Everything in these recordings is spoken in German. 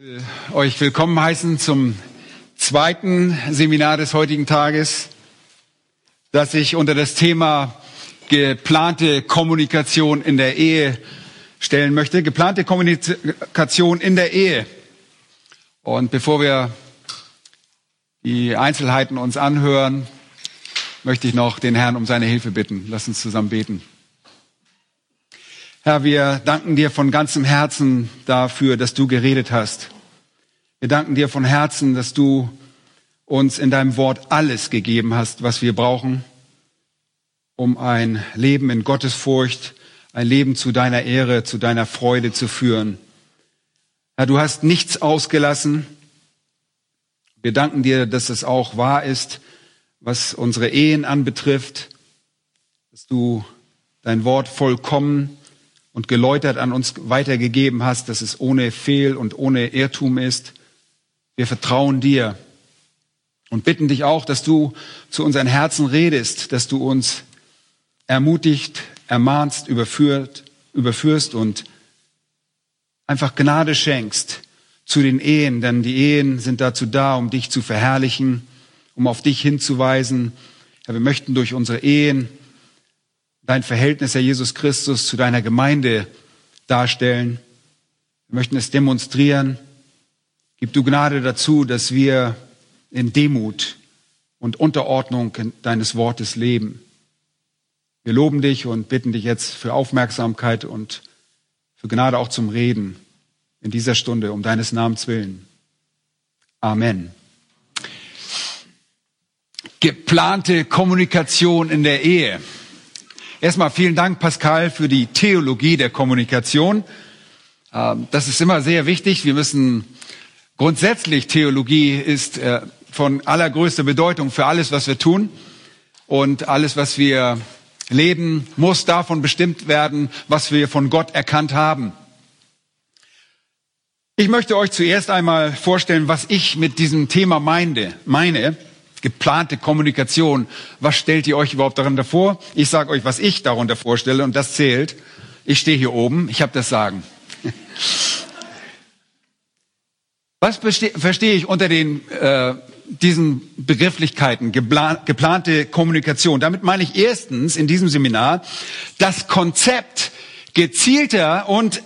will euch willkommen heißen zum zweiten Seminar des heutigen Tages, das sich unter das Thema geplante Kommunikation in der Ehe stellen möchte. Geplante Kommunikation in der Ehe. Und bevor wir die Einzelheiten uns anhören, möchte ich noch den Herrn um seine Hilfe bitten. Lass uns zusammen beten. Herr, wir danken dir von ganzem Herzen dafür, dass du geredet hast. Wir danken dir von Herzen, dass du uns in deinem Wort alles gegeben hast, was wir brauchen, um ein Leben in Gottesfurcht, ein Leben zu deiner Ehre, zu deiner Freude zu führen. Herr, du hast nichts ausgelassen. Wir danken dir, dass es auch wahr ist, was unsere Ehen anbetrifft, dass du dein Wort vollkommen und geläutert an uns weitergegeben hast, dass es ohne Fehl und ohne Irrtum ist. Wir vertrauen dir und bitten dich auch, dass du zu unseren Herzen redest, dass du uns ermutigt, ermahnst, überführt, überführst und einfach Gnade schenkst zu den Ehen, denn die Ehen sind dazu da, um dich zu verherrlichen, um auf dich hinzuweisen. Ja, wir möchten durch unsere Ehen dein Verhältnis, Herr Jesus Christus, zu deiner Gemeinde darstellen. Wir möchten es demonstrieren. Gib du Gnade dazu, dass wir in Demut und Unterordnung deines Wortes leben. Wir loben dich und bitten dich jetzt für Aufmerksamkeit und für Gnade auch zum Reden in dieser Stunde um deines Namens willen. Amen. Geplante Kommunikation in der Ehe. Erstmal vielen Dank, Pascal, für die Theologie der Kommunikation. Ähm, das ist immer sehr wichtig. Wir müssen grundsätzlich, Theologie ist äh, von allergrößter Bedeutung für alles, was wir tun. Und alles, was wir leben, muss davon bestimmt werden, was wir von Gott erkannt haben. Ich möchte euch zuerst einmal vorstellen, was ich mit diesem Thema meine. meine geplante Kommunikation. Was stellt ihr euch überhaupt darunter vor? Ich sage euch, was ich darunter vorstelle und das zählt. Ich stehe hier oben, ich habe das Sagen. Was verstehe ich unter den äh, diesen Begrifflichkeiten geplante Kommunikation? Damit meine ich erstens in diesem Seminar das Konzept gezielter und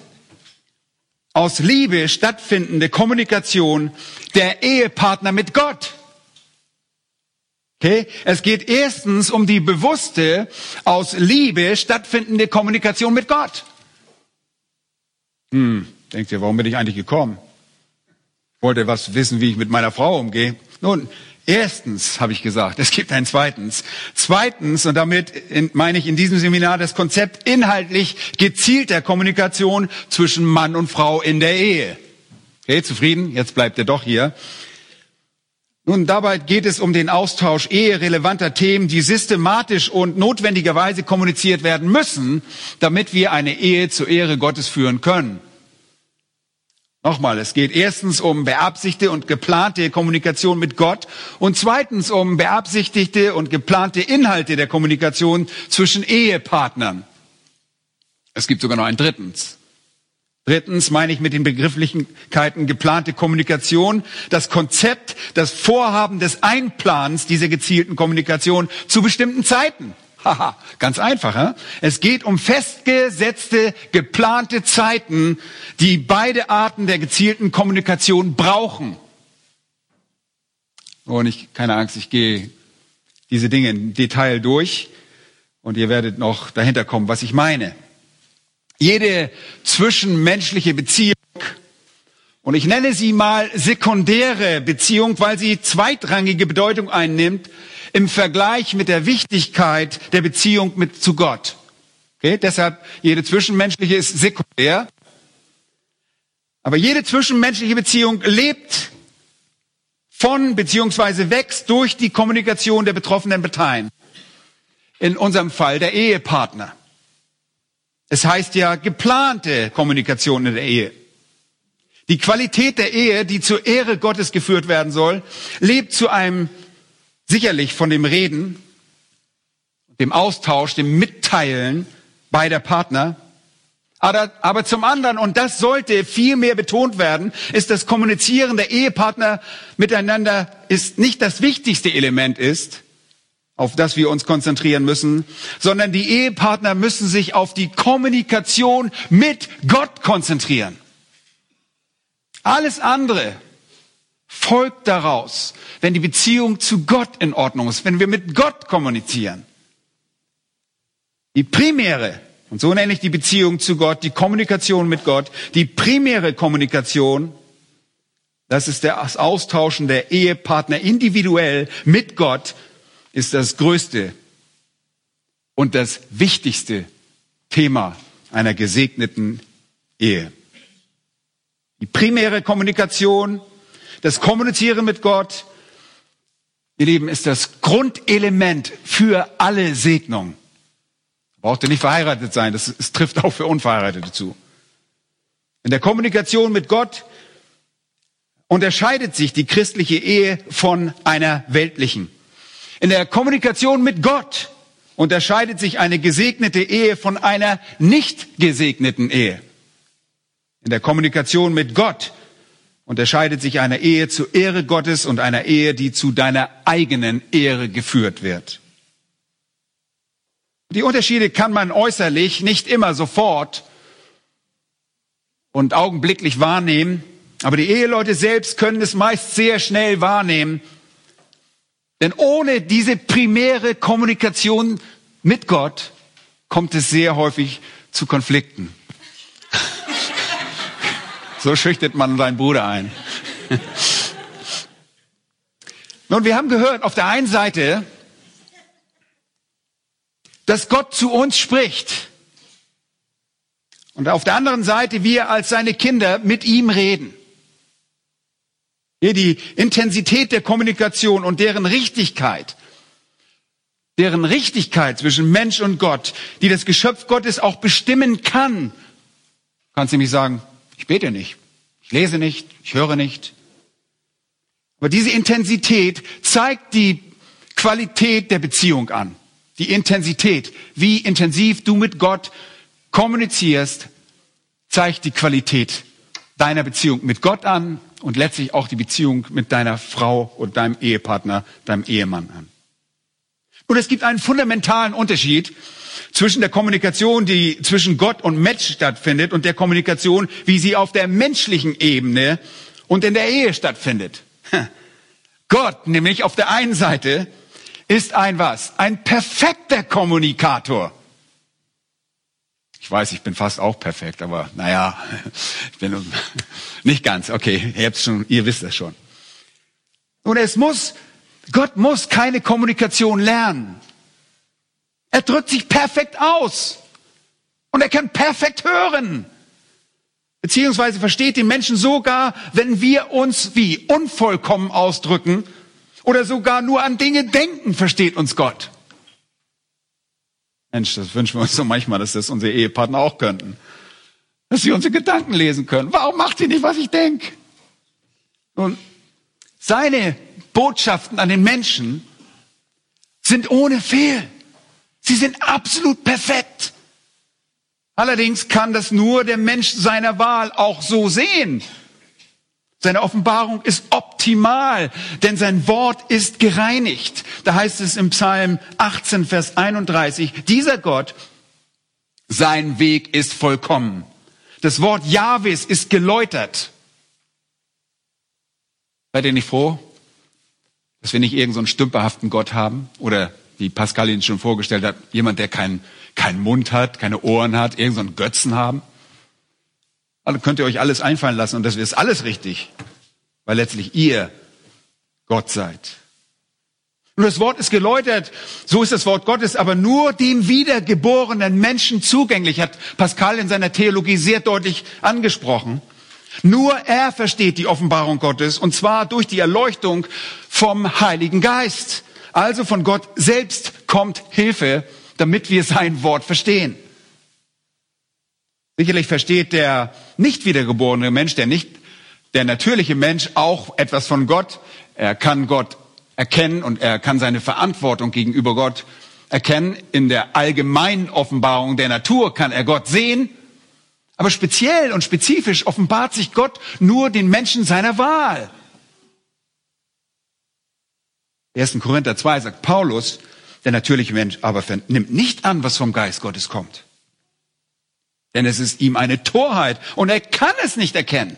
aus Liebe stattfindende Kommunikation der Ehepartner mit Gott. Okay? Es geht erstens um die bewusste, aus Liebe stattfindende Kommunikation mit Gott. Hm, denkt ihr, warum bin ich eigentlich gekommen? Wollte was wissen, wie ich mit meiner Frau umgehe. Nun, erstens habe ich gesagt, es gibt ein zweitens. Zweitens, und damit meine ich in diesem Seminar das Konzept inhaltlich gezielter Kommunikation zwischen Mann und Frau in der Ehe. Okay, zufrieden? Jetzt bleibt er doch hier. Nun, dabei geht es um den Austausch eherelevanter Themen, die systematisch und notwendigerweise kommuniziert werden müssen, damit wir eine Ehe zur Ehre Gottes führen können. Nochmal, es geht erstens um beabsichtigte und geplante Kommunikation mit Gott und zweitens um beabsichtigte und geplante Inhalte der Kommunikation zwischen Ehepartnern. Es gibt sogar noch ein drittens. Drittens meine ich mit den Begrifflichkeiten geplante Kommunikation das Konzept, das Vorhaben des Einplans dieser gezielten Kommunikation zu bestimmten Zeiten. Haha, ganz einfach. He? Es geht um festgesetzte, geplante Zeiten, die beide Arten der gezielten Kommunikation brauchen. Und ich, keine Angst, ich gehe diese Dinge im Detail durch und ihr werdet noch dahinter kommen, was ich meine jede zwischenmenschliche Beziehung, und ich nenne sie mal sekundäre Beziehung, weil sie zweitrangige Bedeutung einnimmt im Vergleich mit der Wichtigkeit der Beziehung mit zu Gott. Okay? Deshalb jede zwischenmenschliche ist sekundär. Aber jede zwischenmenschliche Beziehung lebt von beziehungsweise wächst durch die Kommunikation der betroffenen Parteien. In unserem Fall der Ehepartner. Es heißt ja geplante Kommunikation in der Ehe. Die Qualität der Ehe, die zur Ehre Gottes geführt werden soll, lebt zu einem sicherlich von dem Reden, dem Austausch, dem Mitteilen beider Partner, Aber, aber zum anderen, und das sollte viel mehr betont werden, ist das Kommunizieren der Ehepartner miteinander ist nicht das wichtigste Element ist, auf das wir uns konzentrieren müssen, sondern die Ehepartner müssen sich auf die Kommunikation mit Gott konzentrieren. Alles andere folgt daraus, wenn die Beziehung zu Gott in Ordnung ist, wenn wir mit Gott kommunizieren. Die primäre, und so nenne ich die Beziehung zu Gott, die Kommunikation mit Gott, die primäre Kommunikation, das ist das Austauschen der Ehepartner individuell mit Gott, ist das größte und das wichtigste Thema einer gesegneten Ehe. Die primäre Kommunikation, das Kommunizieren mit Gott, ihr Lieben, ist das Grundelement für alle Segnungen. Braucht ihr nicht verheiratet sein, das, das trifft auch für Unverheiratete zu. In der Kommunikation mit Gott unterscheidet sich die christliche Ehe von einer weltlichen. In der Kommunikation mit Gott unterscheidet sich eine gesegnete Ehe von einer nicht gesegneten Ehe. In der Kommunikation mit Gott unterscheidet sich eine Ehe zur Ehre Gottes und einer Ehe, die zu deiner eigenen Ehre geführt wird. Die Unterschiede kann man äußerlich nicht immer sofort und augenblicklich wahrnehmen, aber die Eheleute selbst können es meist sehr schnell wahrnehmen, denn ohne diese primäre Kommunikation mit Gott kommt es sehr häufig zu Konflikten. So schüchtert man seinen Bruder ein. Nun, wir haben gehört, auf der einen Seite, dass Gott zu uns spricht. Und auf der anderen Seite, wir als seine Kinder mit ihm reden. Die Intensität der Kommunikation und deren Richtigkeit, deren Richtigkeit zwischen Mensch und Gott, die das Geschöpf Gottes auch bestimmen kann. Kannst du nämlich sagen, ich bete nicht, ich lese nicht, ich höre nicht. Aber diese Intensität zeigt die Qualität der Beziehung an. Die Intensität, wie intensiv du mit Gott kommunizierst, zeigt die Qualität deiner Beziehung mit Gott an und letztlich auch die Beziehung mit deiner Frau und deinem Ehepartner, deinem Ehemann an. Und es gibt einen fundamentalen Unterschied zwischen der Kommunikation, die zwischen Gott und Mensch stattfindet, und der Kommunikation, wie sie auf der menschlichen Ebene und in der Ehe stattfindet. Gott nämlich auf der einen Seite ist ein was? Ein perfekter Kommunikator. Ich weiß, ich bin fast auch perfekt, aber naja, ich bin nicht ganz. Okay, ihr, schon, ihr wisst das schon. Und es muss, Gott muss keine Kommunikation lernen. Er drückt sich perfekt aus. Und er kann perfekt hören. Beziehungsweise versteht den Menschen sogar, wenn wir uns wie unvollkommen ausdrücken oder sogar nur an Dinge denken, versteht uns Gott. Mensch, das wünschen wir uns so manchmal, dass das unsere Ehepartner auch könnten. Dass sie unsere Gedanken lesen können. Warum macht ihr nicht, was ich denke? Und seine Botschaften an den Menschen sind ohne Fehl. Sie sind absolut perfekt. Allerdings kann das nur der Mensch seiner Wahl auch so sehen. Seine Offenbarung ist optimal, denn sein Wort ist gereinigt. Da heißt es im Psalm 18, Vers 31, dieser Gott, sein Weg ist vollkommen. Das Wort Jahwes ist geläutert. Seid ihr nicht froh, dass wir nicht irgendeinen so stümperhaften Gott haben? Oder wie Pascal ihn schon vorgestellt hat, jemand, der keinen keinen Mund hat, keine Ohren hat, irgendeinen so Götzen haben? Also könnt ihr euch alles einfallen lassen und das ist alles richtig, weil letztlich ihr Gott seid. Und das Wort ist geläutert, so ist das Wort Gottes, aber nur dem wiedergeborenen Menschen zugänglich, hat Pascal in seiner Theologie sehr deutlich angesprochen. Nur er versteht die Offenbarung Gottes, und zwar durch die Erleuchtung vom Heiligen Geist. Also von Gott selbst kommt Hilfe, damit wir sein Wort verstehen. Sicherlich versteht der nicht wiedergeborene Mensch, der nicht, der natürliche Mensch auch etwas von Gott. Er kann Gott erkennen und er kann seine Verantwortung gegenüber Gott erkennen. In der allgemeinen Offenbarung der Natur kann er Gott sehen. Aber speziell und spezifisch offenbart sich Gott nur den Menschen seiner Wahl. 1. Korinther 2 sagt Paulus, der natürliche Mensch aber nimmt nicht an, was vom Geist Gottes kommt. Denn es ist ihm eine Torheit und er kann es nicht erkennen.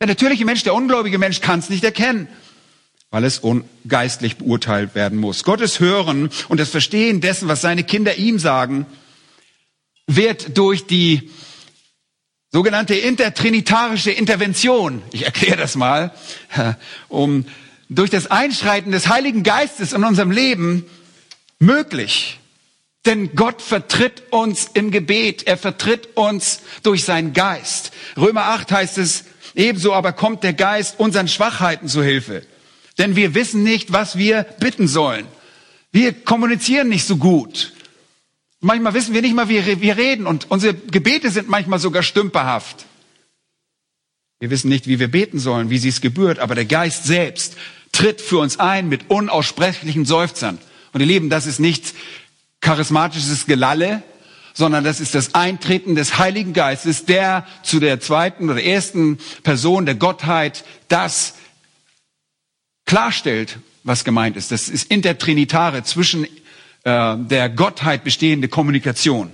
Der natürliche Mensch, der ungläubige Mensch kann es nicht erkennen, weil es ungeistlich beurteilt werden muss. Gottes Hören und das Verstehen dessen, was seine Kinder ihm sagen, wird durch die sogenannte intertrinitarische Intervention, ich erkläre das mal, um durch das Einschreiten des Heiligen Geistes in unserem Leben möglich. Denn Gott vertritt uns im Gebet, er vertritt uns durch seinen Geist. Römer 8 heißt es, ebenso aber kommt der Geist unseren Schwachheiten zu Hilfe. Denn wir wissen nicht, was wir bitten sollen. Wir kommunizieren nicht so gut. Manchmal wissen wir nicht mal, wie wir reden und unsere Gebete sind manchmal sogar stümperhaft. Wir wissen nicht, wie wir beten sollen, wie sie es gebührt, aber der Geist selbst tritt für uns ein mit unaussprechlichen Seufzern. Und ihr Lieben, das ist nicht charismatisches Gelalle, sondern das ist das Eintreten des Heiligen Geistes, der zu der zweiten oder ersten Person der Gottheit das klarstellt, was gemeint ist. Das ist intertrinitare, zwischen äh, der Gottheit bestehende Kommunikation.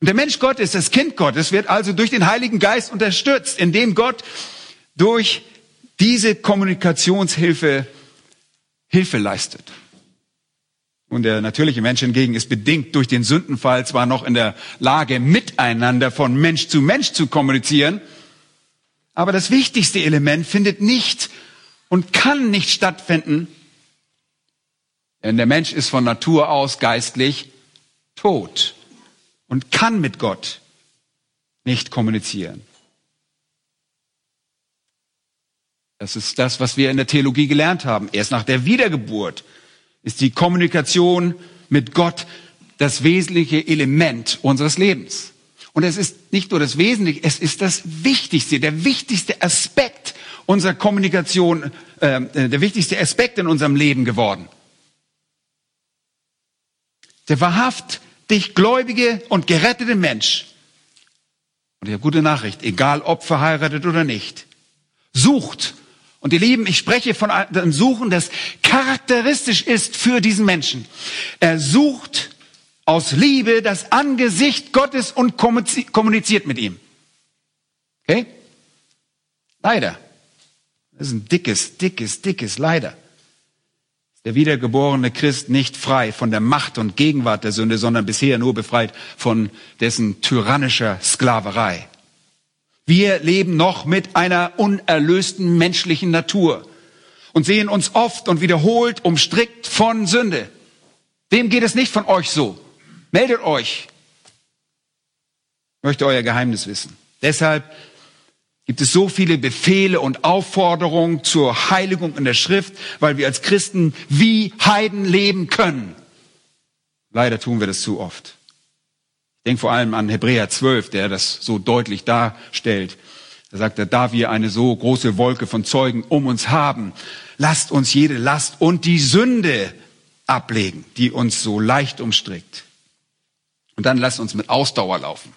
Und der Mensch Gottes, das Kind Gottes, wird also durch den Heiligen Geist unterstützt, indem Gott durch diese Kommunikationshilfe Hilfe leistet. Und der natürliche Mensch hingegen ist bedingt durch den Sündenfall zwar noch in der Lage, miteinander von Mensch zu Mensch zu kommunizieren, aber das wichtigste Element findet nicht und kann nicht stattfinden, denn der Mensch ist von Natur aus geistlich tot und kann mit Gott nicht kommunizieren. Das ist das, was wir in der Theologie gelernt haben. Erst nach der Wiedergeburt ist die Kommunikation mit Gott das wesentliche Element unseres Lebens. Und es ist nicht nur das Wesentliche, es ist das Wichtigste, der wichtigste Aspekt unserer Kommunikation, äh, der wichtigste Aspekt in unserem Leben geworden. Der wahrhaftig gläubige und gerettete Mensch, und ich habe gute Nachricht, egal ob verheiratet oder nicht, sucht und ihr Lieben, ich spreche von einem Suchen, das charakteristisch ist für diesen Menschen. Er sucht aus Liebe das Angesicht Gottes und kommuniziert mit ihm. Okay? Leider. Das ist ein dickes, dickes, dickes Leider. Der wiedergeborene Christ nicht frei von der Macht und Gegenwart der Sünde, sondern bisher nur befreit von dessen tyrannischer Sklaverei. Wir leben noch mit einer unerlösten menschlichen Natur und sehen uns oft und wiederholt umstrickt von Sünde. Wem geht es nicht von euch so? Meldet euch. Ich möchte euer Geheimnis wissen. Deshalb gibt es so viele Befehle und Aufforderungen zur Heiligung in der Schrift, weil wir als Christen wie Heiden leben können. Leider tun wir das zu oft. Ich denke vor allem an Hebräer 12, der das so deutlich darstellt. Da sagt er, da wir eine so große Wolke von Zeugen um uns haben, lasst uns jede Last und die Sünde ablegen, die uns so leicht umstrickt. Und dann lasst uns mit Ausdauer laufen.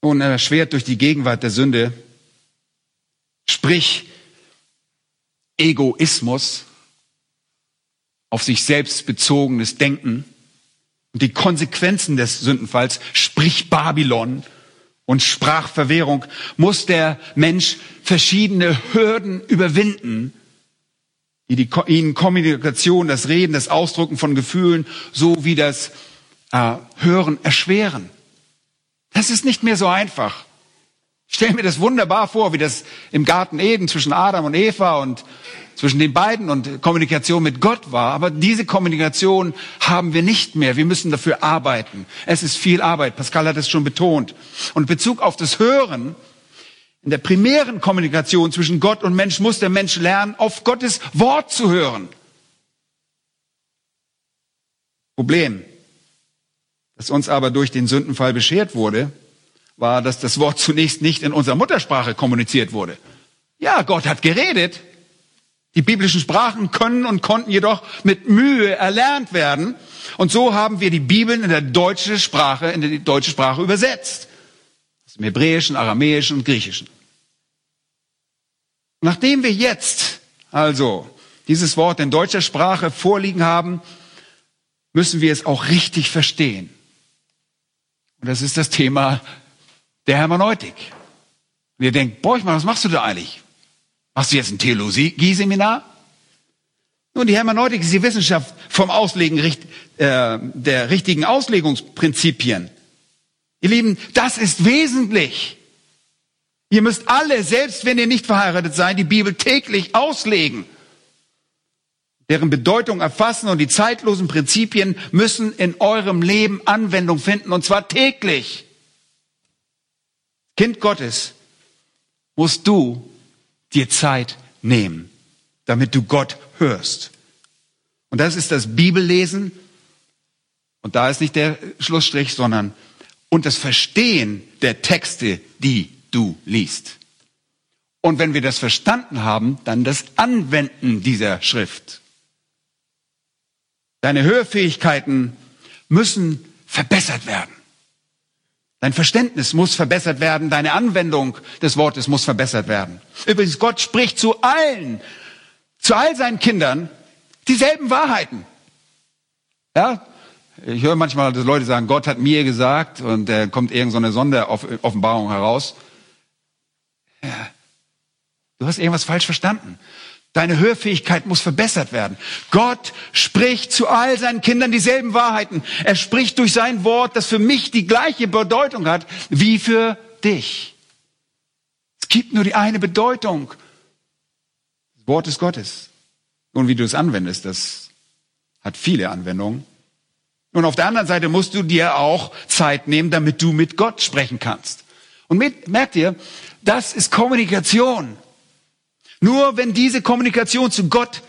Und erschwert durch die Gegenwart der Sünde, sprich Egoismus, auf sich selbst bezogenes Denken, und die Konsequenzen des Sündenfalls, sprich Babylon und Sprachverwehrung, muss der Mensch verschiedene Hürden überwinden, die, die ihnen Kommunikation, das Reden, das Ausdrucken von Gefühlen sowie das äh, Hören erschweren. Das ist nicht mehr so einfach. Ich stelle mir das wunderbar vor, wie das im Garten Eden zwischen Adam und Eva und zwischen den beiden und Kommunikation mit Gott war. Aber diese Kommunikation haben wir nicht mehr. Wir müssen dafür arbeiten. Es ist viel Arbeit. Pascal hat es schon betont. Und in Bezug auf das Hören, in der primären Kommunikation zwischen Gott und Mensch muss der Mensch lernen, auf Gottes Wort zu hören. Problem, das uns aber durch den Sündenfall beschert wurde, war, dass das Wort zunächst nicht in unserer Muttersprache kommuniziert wurde. Ja, Gott hat geredet, Die biblischen Sprachen können und konnten jedoch mit Mühe erlernt werden. Und so haben wir die Bibeln in der deutschen Sprache, in die deutsche Sprache übersetzt. Dem Hebräischen, Aramäischen und Griechischen. Nachdem wir jetzt also dieses Wort in deutscher Sprache vorliegen haben, müssen wir es auch richtig verstehen. Und das ist das Thema der Hermeneutik. Und ihr denkt, Borchmann, was machst du da eigentlich? Machst du jetzt ein Theologie-Seminar? Nun, die Hermeneutik ist die Wissenschaft vom Auslegen äh, der richtigen Auslegungsprinzipien. Ihr Lieben, das ist wesentlich. Ihr müsst alle, selbst wenn ihr nicht verheiratet seid, die Bibel täglich auslegen. Deren Bedeutung erfassen und die zeitlosen Prinzipien müssen in eurem Leben Anwendung finden, und zwar täglich. Kind Gottes, musst du dir Zeit nehmen, damit du Gott hörst. Und das ist das Bibellesen. Und da ist nicht der Schlussstrich, sondern und das Verstehen der Texte, die du liest. Und wenn wir das verstanden haben, dann das Anwenden dieser Schrift. Deine Hörfähigkeiten müssen verbessert werden. Dein Verständnis muss verbessert werden, deine Anwendung des Wortes muss verbessert werden. Übrigens, Gott spricht zu allen, zu all seinen Kindern dieselben Wahrheiten. Ja, ich höre manchmal, dass Leute sagen, Gott hat mir gesagt und da kommt irgendeine so Sonderoffenbarung heraus. Ja, du hast irgendwas falsch verstanden. Deine Hörfähigkeit muss verbessert werden. Gott spricht zu all seinen Kindern dieselben Wahrheiten. Er spricht durch sein Wort, das für mich die gleiche Bedeutung hat wie für dich. Es gibt nur die eine Bedeutung. Das Wort des Gottes. Und wie du es anwendest, das hat viele Anwendungen. Und auf der anderen Seite musst du dir auch Zeit nehmen, damit du mit Gott sprechen kannst. Und mit, merkt ihr, das ist Kommunikation. Nur wenn diese Kommunikation zu Gott,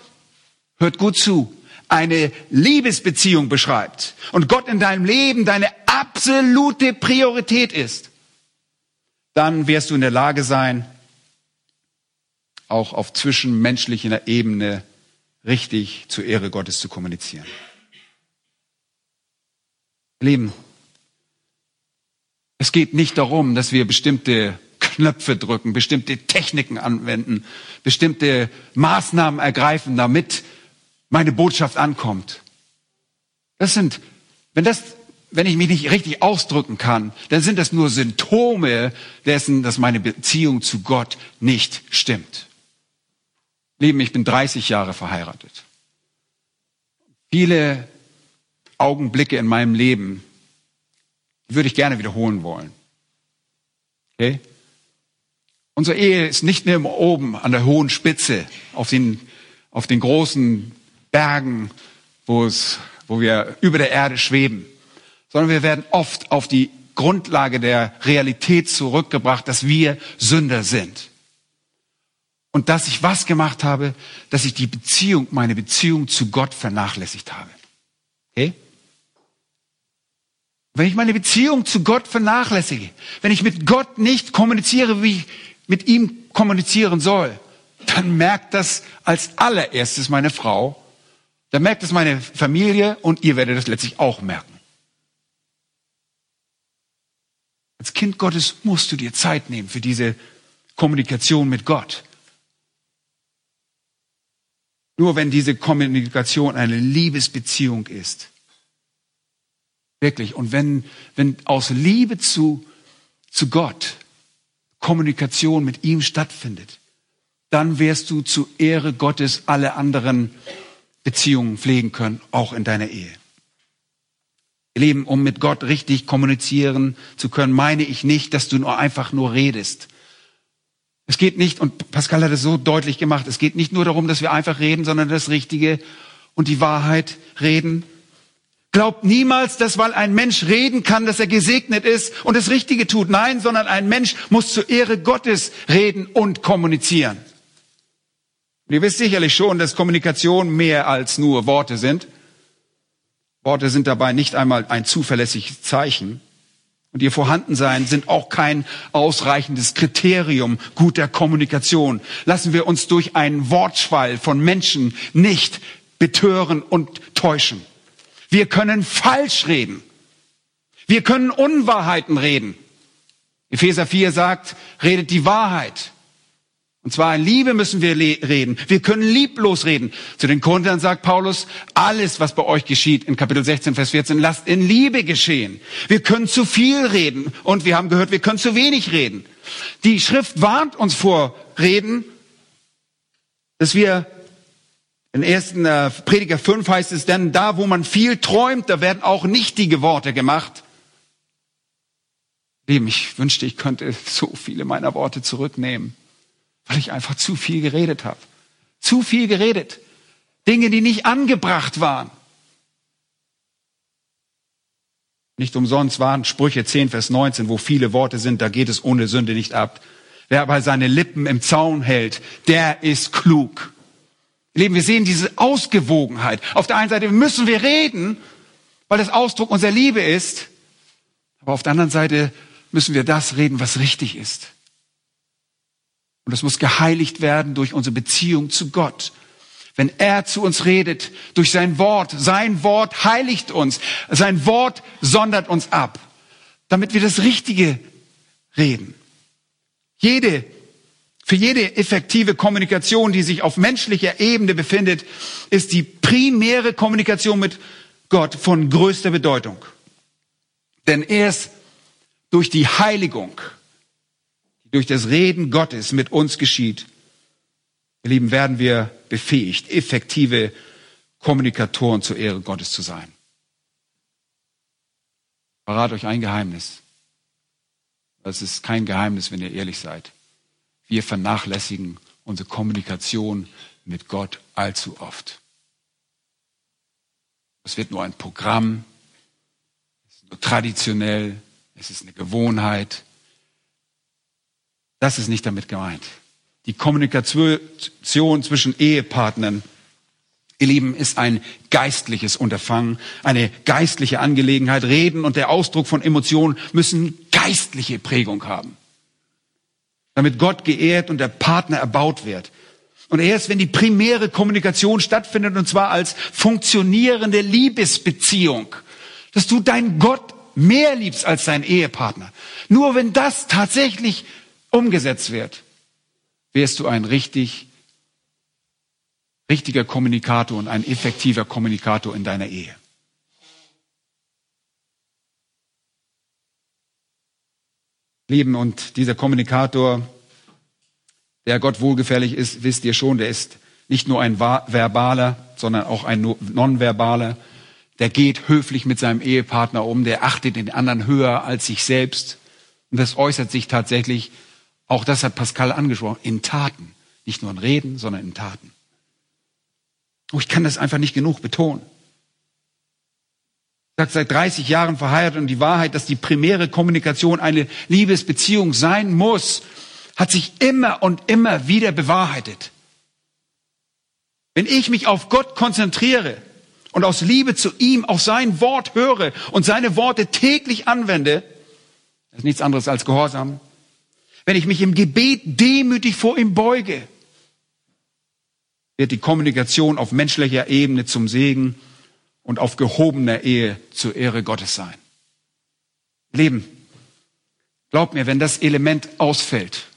hört gut zu, eine Liebesbeziehung beschreibt und Gott in deinem Leben deine absolute Priorität ist, dann wirst du in der Lage sein, auch auf zwischenmenschlicher Ebene richtig zur Ehre Gottes zu kommunizieren. Lieben, es geht nicht darum, dass wir bestimmte Knöpfe drücken, bestimmte Techniken anwenden, bestimmte Maßnahmen ergreifen, damit meine Botschaft ankommt. Das sind, wenn das, wenn ich mich nicht richtig ausdrücken kann, dann sind das nur Symptome dessen, dass meine Beziehung zu Gott nicht stimmt. Lieben, ich bin 30 Jahre verheiratet. Viele Augenblicke in meinem Leben würde ich gerne wiederholen wollen. Okay? Unsere Ehe ist nicht mehr oben an der hohen Spitze, auf den, auf den großen Bergen, wo, es, wo wir über der Erde schweben, sondern wir werden oft auf die Grundlage der Realität zurückgebracht, dass wir Sünder sind. Und dass ich was gemacht habe, dass ich die Beziehung, meine Beziehung zu Gott vernachlässigt habe. Okay? Wenn ich meine Beziehung zu Gott vernachlässige, wenn ich mit Gott nicht kommuniziere, wie mit ihm kommunizieren soll, dann merkt das als allererstes meine Frau, dann merkt es meine Familie und ihr werdet es letztlich auch merken. Als Kind Gottes musst du dir Zeit nehmen für diese Kommunikation mit Gott. Nur wenn diese Kommunikation eine Liebesbeziehung ist, wirklich, und wenn, wenn aus Liebe zu, zu Gott Kommunikation mit ihm stattfindet, dann wirst du zu Ehre Gottes alle anderen Beziehungen pflegen können, auch in deiner Ehe. Ihr Lieben, um mit Gott richtig kommunizieren zu können, meine ich nicht, dass du nur einfach nur redest. Es geht nicht, und Pascal hat es so deutlich gemacht, es geht nicht nur darum, dass wir einfach reden, sondern das Richtige und die Wahrheit reden Glaubt niemals, dass weil ein Mensch reden kann, dass er gesegnet ist und das Richtige tut. Nein, sondern ein Mensch muss zur Ehre Gottes reden und kommunizieren. Und ihr wisst sicherlich schon, dass Kommunikation mehr als nur Worte sind. Worte sind dabei nicht einmal ein zuverlässiges Zeichen. und ihr Vorhandensein sind auch kein ausreichendes Kriterium guter Kommunikation. Lassen wir uns durch einen Wortschwall von Menschen nicht betören und täuschen. Wir können falsch reden. Wir können Unwahrheiten reden. Epheser 4 sagt, redet die Wahrheit. Und zwar in Liebe müssen wir reden. Wir können lieblos reden. Zu den Korinthern sagt Paulus, alles, was bei euch geschieht, in Kapitel 16, Vers 14, lasst in Liebe geschehen. Wir können zu viel reden. Und wir haben gehört, wir können zu wenig reden. Die Schrift warnt uns vor Reden, dass wir in 1. Äh, Prediger 5 heißt es, denn da, wo man viel träumt, da werden auch nichtige Worte gemacht. Lieben, ich wünschte, ich könnte so viele meiner Worte zurücknehmen weil ich einfach zu viel geredet habe. Zu viel geredet. Dinge, die nicht angebracht waren. Nicht umsonst waren Sprüche 10, Vers 19, wo viele Worte sind, da geht es ohne Sünde nicht ab. Wer aber seine Lippen im Zaun hält, der ist klug. Leben, wir sehen diese Ausgewogenheit. Auf der einen Seite müssen wir reden, weil das Ausdruck unserer Liebe ist. Aber auf der anderen Seite müssen wir das reden, was richtig ist. Und es muss geheiligt werden durch unsere Beziehung zu Gott. Wenn er zu uns redet, durch sein Wort, sein Wort heiligt uns, sein Wort sondert uns ab, damit wir das Richtige reden. Jede, für jede effektive Kommunikation, die sich auf menschlicher Ebene befindet, ist die primäre Kommunikation mit Gott von größter Bedeutung. Denn erst durch die Heiligung durch das Reden Gottes mit uns geschieht, ihr Lieben, werden wir befähigt, effektive Kommunikatoren zur Ehre Gottes zu sein. Ich verrate euch ein Geheimnis. Das ist kein Geheimnis, wenn ihr ehrlich seid. Wir vernachlässigen unsere Kommunikation mit Gott allzu oft. Es wird nur ein Programm, es ist nur traditionell, es ist eine Gewohnheit. Das ist nicht damit gemeint. Die Kommunikation zwischen Ehepartnern, ihr Lieben, ist ein geistliches Unterfangen, eine geistliche Angelegenheit. Reden und der Ausdruck von Emotionen müssen geistliche Prägung haben, damit Gott geehrt und der Partner erbaut wird. Und erst wenn die primäre Kommunikation stattfindet, und zwar als funktionierende Liebesbeziehung, dass du deinen Gott mehr liebst als deinen Ehepartner. Nur wenn das tatsächlich umgesetzt wird, wirst du ein richtig, richtiger Kommunikator und ein effektiver Kommunikator in deiner Ehe. Lieben und dieser Kommunikator, der Gott wohlgefällig ist, wisst ihr schon, der ist nicht nur ein verbaler, sondern auch ein nonverbaler. Der geht höflich mit seinem Ehepartner um, der achtet den anderen höher als sich selbst. Und das äußert sich tatsächlich auch das hat Pascal angesprochen, in Taten. Nicht nur in Reden, sondern in Taten. Oh, ich kann das einfach nicht genug betonen. Sage seit 30 Jahren verheiratet und die Wahrheit, dass die primäre Kommunikation eine Liebesbeziehung sein muss, hat sich immer und immer wieder bewahrheitet. Wenn ich mich auf Gott konzentriere und aus Liebe zu ihm auf sein Wort höre und seine Worte täglich anwende, das ist nichts anderes als Gehorsam, wenn ich mich im Gebet demütig vor ihm beuge, wird die Kommunikation auf menschlicher Ebene zum Segen und auf gehobener Ehe zur Ehre Gottes sein. Leben. Glaubt mir, wenn das Element ausfällt,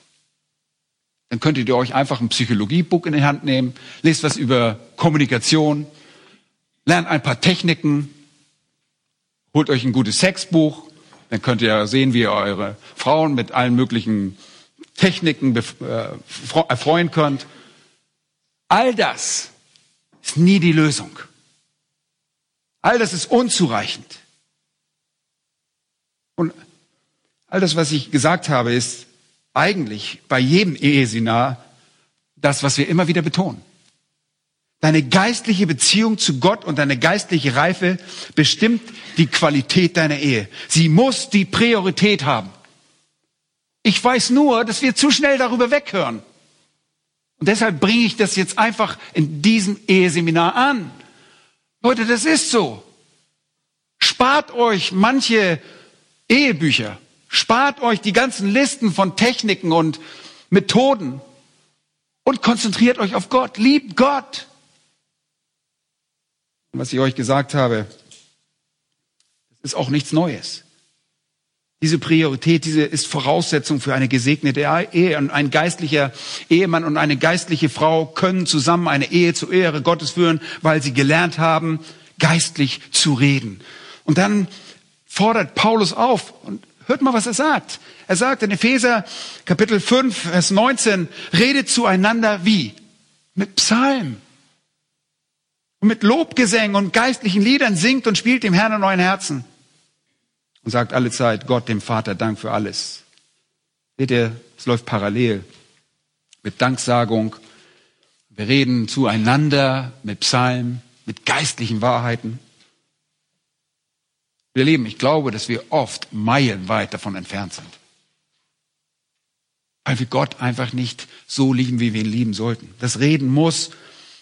dann könntet ihr euch einfach ein Psychologiebuch in die Hand nehmen, lest was über Kommunikation, lernt ein paar Techniken, holt euch ein gutes Sexbuch, dann könnt ihr sehen, wie ihr eure Frauen mit allen möglichen Techniken äh, erfreuen könnt. All das ist nie die Lösung. All das ist unzureichend. Und all das, was ich gesagt habe, ist eigentlich bei jedem Eheseminar das, was wir immer wieder betonen. Deine geistliche Beziehung zu Gott und deine geistliche Reife bestimmt die Qualität deiner Ehe. Sie muss die Priorität haben. Ich weiß nur, dass wir zu schnell darüber weghören. Und deshalb bringe ich das jetzt einfach in diesem Eheseminar an. Leute, das ist so. Spart euch manche Ehebücher. Spart euch die ganzen Listen von Techniken und Methoden und konzentriert euch auf Gott. Liebt Gott. Was ich euch gesagt habe, das ist auch nichts Neues. Diese Priorität, diese ist Voraussetzung für eine gesegnete Ehe. Und ein geistlicher Ehemann und eine geistliche Frau können zusammen eine Ehe zur Ehre Gottes führen, weil sie gelernt haben, geistlich zu reden. Und dann fordert Paulus auf und hört mal, was er sagt. Er sagt in Epheser Kapitel 5, Vers 19, redet zueinander wie? Mit Psalmen. Und mit Lobgesängen und geistlichen Liedern singt und spielt dem Herrn in euren Herzen und sagt alle Zeit Gott, dem Vater, Dank für alles. Seht ihr, es läuft parallel mit Danksagung. Wir reden zueinander mit Psalmen, mit geistlichen Wahrheiten. Wir leben, ich glaube, dass wir oft meilenweit davon entfernt sind. Weil wir Gott einfach nicht so lieben, wie wir ihn lieben sollten. Das Reden muss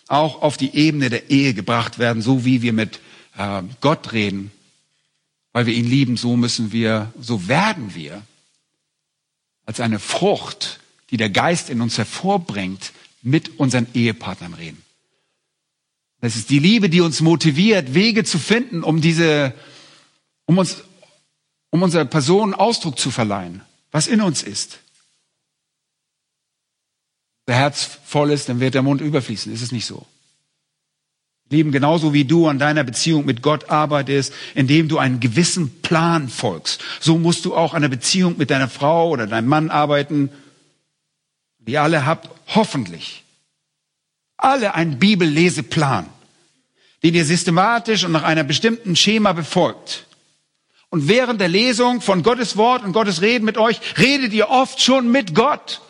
auch auf die Ebene der Ehe gebracht werden, so wie wir mit äh, Gott reden weil wir ihn lieben, so müssen wir, so werden wir als eine Frucht, die der Geist in uns hervorbringt, mit unseren Ehepartnern reden. Das ist die Liebe, die uns motiviert, Wege zu finden, um diese, um uns, um unserer Person Ausdruck zu verleihen, was in uns ist. Der Herz voll ist, dann wird der Mund überfließen. Ist es nicht so? Lieben, genauso wie du an deiner Beziehung mit Gott arbeitest, indem du einen gewissen Plan folgst. So musst du auch an der Beziehung mit deiner Frau oder deinem Mann arbeiten. Ihr alle habt hoffentlich alle einen Bibelleseplan, den ihr systematisch und nach einer bestimmten Schema befolgt. Und während der Lesung von Gottes Wort und Gottes Reden mit euch redet ihr oft schon mit Gott.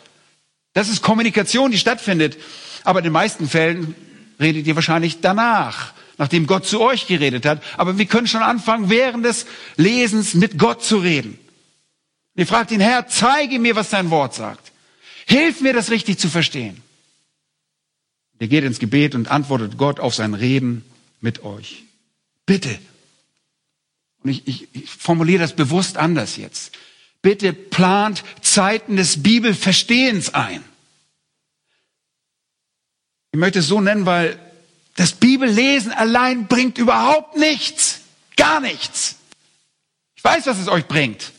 Das ist Kommunikation, die stattfindet. Aber in den meisten Fällen redet ihr wahrscheinlich danach, nachdem Gott zu euch geredet hat. Aber wir können schon anfangen, während des Lesens mit Gott zu reden. Ihr fragt ihn, Herr, zeige mir, was dein Wort sagt. Hilf mir, das richtig zu verstehen. Ihr geht ins Gebet und antwortet Gott auf sein Reden mit euch. Bitte. Und ich, ich, ich formuliere das bewusst anders jetzt. Bitte plant Zeiten des Bibelverstehens ein. Ich möchte es so nennen, weil das Bibellesen allein bringt überhaupt nichts. Gar nichts. Ich weiß, was es euch bringt.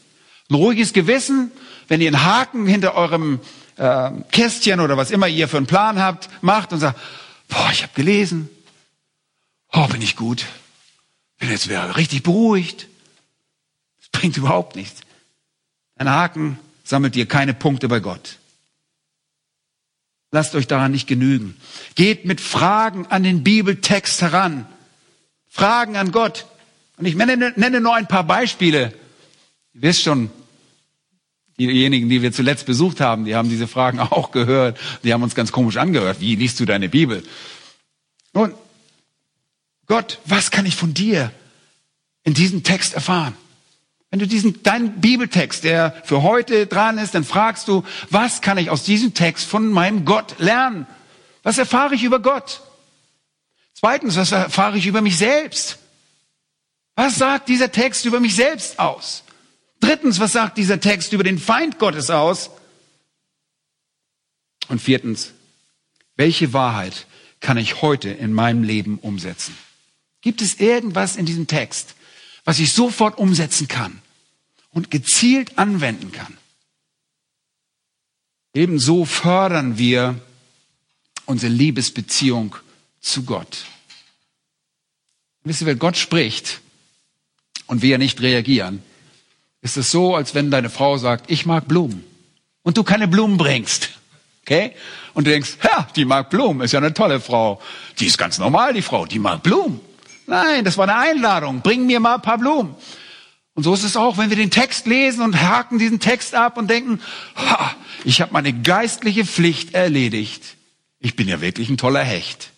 Ein ruhiges Gewissen, wenn ihr einen Haken hinter eurem äh, Kästchen oder was immer ihr für einen Plan habt, macht und sagt, boah, ich habe gelesen. Oh, bin ich gut. Bin jetzt wieder richtig beruhigt. Das bringt überhaupt nichts. Ein Haken sammelt dir keine Punkte bei Gott. Lasst euch daran nicht genügen. Geht mit Fragen an den Bibeltext heran. Fragen an Gott. Und ich nenne, nenne nur ein paar Beispiele. Ihr wisst schon, diejenigen, die wir zuletzt besucht haben, die haben diese Fragen auch gehört. Die haben uns ganz komisch angehört. Wie liest du deine Bibel? Nun, Gott, was kann ich von dir in diesem Text erfahren? Wenn du diesen, deinen Bibeltext, der für heute dran ist, dann fragst du, was kann ich aus diesem Text von meinem Gott lernen? Was erfahre ich über Gott? Zweitens, was erfahre ich über mich selbst? Was sagt dieser Text über mich selbst aus? Drittens, was sagt dieser Text über den Feind Gottes aus? Und viertens, welche Wahrheit kann ich heute in meinem Leben umsetzen? Gibt es irgendwas in diesem Text, was ich sofort umsetzen kann und gezielt anwenden kann. Ebenso fördern wir unsere Liebesbeziehung zu Gott. Wisst ihr, wenn Gott spricht und wir nicht reagieren, ist es so, als wenn deine Frau sagt, ich mag Blumen und du keine Blumen bringst. Okay? Und du denkst, ja, die mag Blumen, ist ja eine tolle Frau. Die ist ganz normal, die Frau, die mag Blumen. Nein, das war eine Einladung. Bring mir mal ein paar Blumen. Und so ist es auch, wenn wir den Text lesen und haken diesen Text ab und denken, ha, ich habe meine geistliche Pflicht erledigt. Ich bin ja wirklich ein toller Hecht.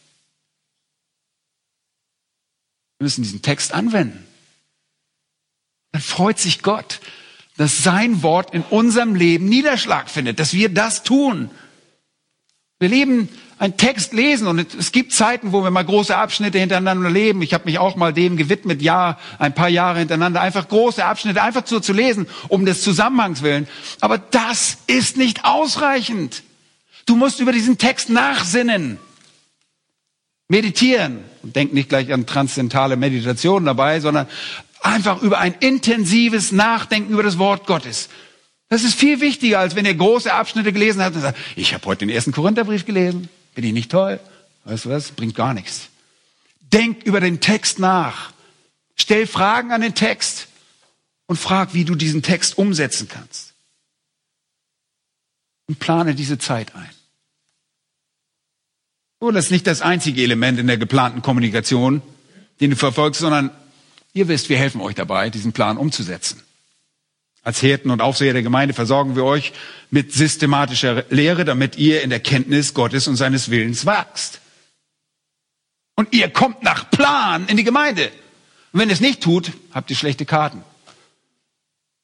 Wir müssen diesen Text anwenden. Dann freut sich Gott, dass sein Wort in unserem Leben Niederschlag findet, dass wir das tun. Wir leben einen Text lesen und es gibt Zeiten, wo wir mal große Abschnitte hintereinander leben. Ich habe mich auch mal dem gewidmet, ja, ein paar Jahre hintereinander, einfach große Abschnitte, einfach so zu lesen, um des Zusammenhangs willen. Aber das ist nicht ausreichend. Du musst über diesen Text nachsinnen, meditieren und denk nicht gleich an transzendentale Meditation dabei, sondern einfach über ein intensives Nachdenken über das Wort Gottes. Das ist viel wichtiger, als wenn ihr große Abschnitte gelesen habt und sagt, ich habe heute den ersten Korintherbrief gelesen. Bin ich nicht toll? Weißt du was? Bringt gar nichts. Denk über den Text nach. Stell Fragen an den Text und frag, wie du diesen Text umsetzen kannst. Und plane diese Zeit ein. Und das ist nicht das einzige Element in der geplanten Kommunikation, den du verfolgst, sondern ihr wisst, wir helfen euch dabei, diesen Plan umzusetzen. Als Hirten und Aufseher der Gemeinde versorgen wir euch mit systematischer Lehre, damit ihr in der Kenntnis Gottes und seines Willens wachst. Und ihr kommt nach Plan in die Gemeinde. Und wenn ihr es nicht tut, habt ihr schlechte Karten.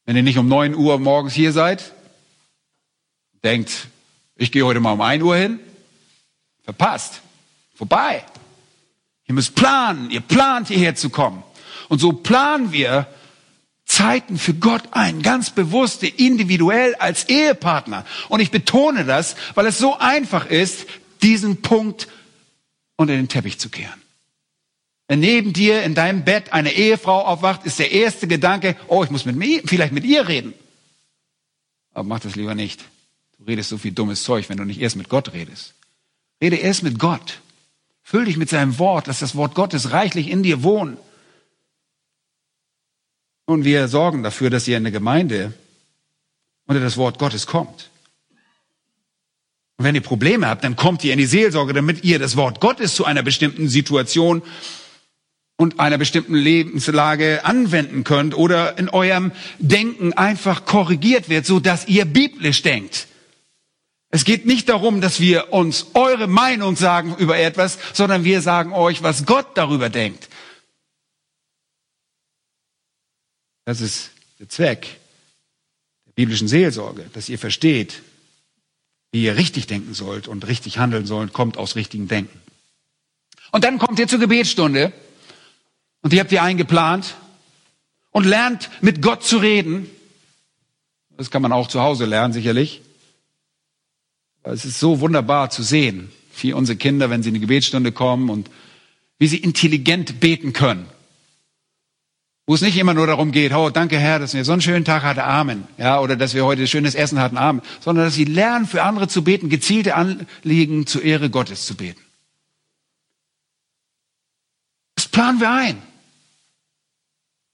Wenn ihr nicht um neun Uhr morgens hier seid, denkt, ich gehe heute mal um ein Uhr hin, verpasst, vorbei. Ihr müsst planen, ihr plant hierher zu kommen. Und so planen wir Zeiten für Gott ein, ganz bewusste, individuell als Ehepartner. Und ich betone das, weil es so einfach ist, diesen Punkt unter den Teppich zu kehren. Wenn neben dir in deinem Bett eine Ehefrau aufwacht, ist der erste Gedanke, oh, ich muss mit mir, vielleicht mit ihr reden. Aber mach das lieber nicht. Du redest so viel dummes Zeug, wenn du nicht erst mit Gott redest. Rede erst mit Gott. Füll dich mit seinem Wort, lass das Wort Gottes reichlich in dir wohnen. Und wir sorgen dafür, dass ihr in der Gemeinde unter das Wort Gottes kommt. Und wenn ihr Probleme habt, dann kommt ihr in die Seelsorge, damit ihr das Wort Gottes zu einer bestimmten Situation und einer bestimmten Lebenslage anwenden könnt oder in eurem Denken einfach korrigiert wird, so dass ihr biblisch denkt. Es geht nicht darum, dass wir uns eure Meinung sagen über etwas, sondern wir sagen euch, was Gott darüber denkt. Das ist der Zweck der biblischen Seelsorge, dass ihr versteht, wie ihr richtig denken sollt und richtig handeln sollt, kommt aus richtigem Denken. Und dann kommt ihr zur Gebetsstunde und die habt ihr eingeplant und lernt mit Gott zu reden. Das kann man auch zu Hause lernen, sicherlich. Es ist so wunderbar zu sehen, wie unsere Kinder, wenn sie in die Gebetsstunde kommen und wie sie intelligent beten können. Wo es nicht immer nur darum geht, oh, danke Herr, dass wir so einen schönen Tag hatten, Amen. Ja, oder dass wir heute schönes Essen hatten, Amen. Sondern dass sie lernen, für andere zu beten, gezielte Anliegen zur Ehre Gottes zu beten. Das planen wir ein.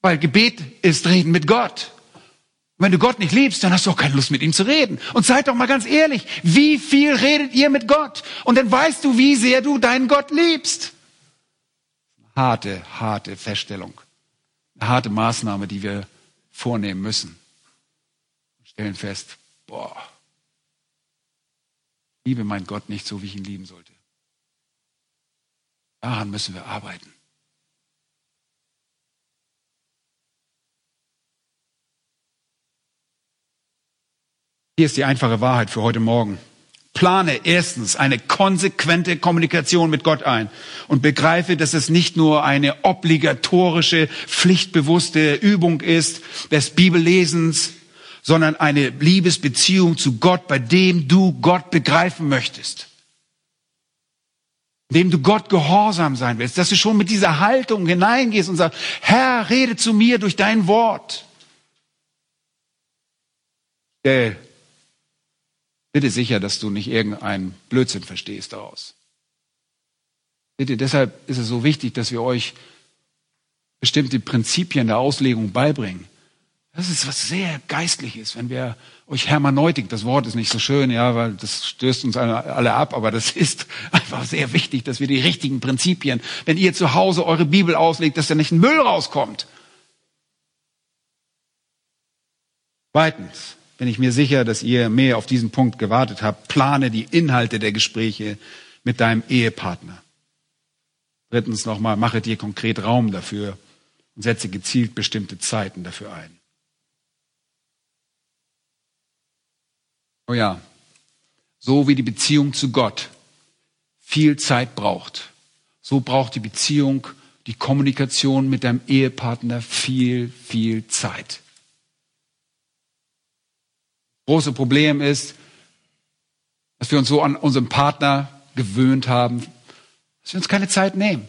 Weil Gebet ist Reden mit Gott. Und wenn du Gott nicht liebst, dann hast du auch keine Lust mit ihm zu reden. Und seid doch mal ganz ehrlich, wie viel redet ihr mit Gott? Und dann weißt du, wie sehr du deinen Gott liebst. Harte, harte Feststellung eine harte Maßnahme, die wir vornehmen müssen. Wir stellen fest, boah, liebe mein Gott nicht so, wie ich ihn lieben sollte. Daran müssen wir arbeiten. Hier ist die einfache Wahrheit für heute Morgen. Plane erstens eine konsequente Kommunikation mit Gott ein und begreife, dass es nicht nur eine obligatorische, pflichtbewusste Übung ist des Bibellesens, sondern eine Liebesbeziehung zu Gott, bei dem du Gott begreifen möchtest. Dem du Gott gehorsam sein willst, dass du schon mit dieser Haltung hineingehst und sagst, Herr, rede zu mir durch dein Wort. Stell Bitte sicher, dass du nicht irgendeinen Blödsinn verstehst daraus. Bitte, deshalb ist es so wichtig, dass wir euch bestimmte Prinzipien der Auslegung beibringen. Das ist was sehr Geistliches, wenn wir euch Hermeneutik, das Wort ist nicht so schön, ja, weil das stößt uns alle ab, aber das ist einfach sehr wichtig, dass wir die richtigen Prinzipien, wenn ihr zu Hause eure Bibel auslegt, dass da nicht ein Müll rauskommt. Zweitens, bin ich mir sicher, dass ihr mehr auf diesen Punkt gewartet habt. Plane die Inhalte der Gespräche mit deinem Ehepartner. Drittens nochmal, mache dir konkret Raum dafür und setze gezielt bestimmte Zeiten dafür ein. Oh ja, so wie die Beziehung zu Gott viel Zeit braucht, so braucht die Beziehung, die Kommunikation mit deinem Ehepartner viel, viel Zeit. Große Problem ist, dass wir uns so an unseren Partner gewöhnt haben, dass wir uns keine Zeit nehmen.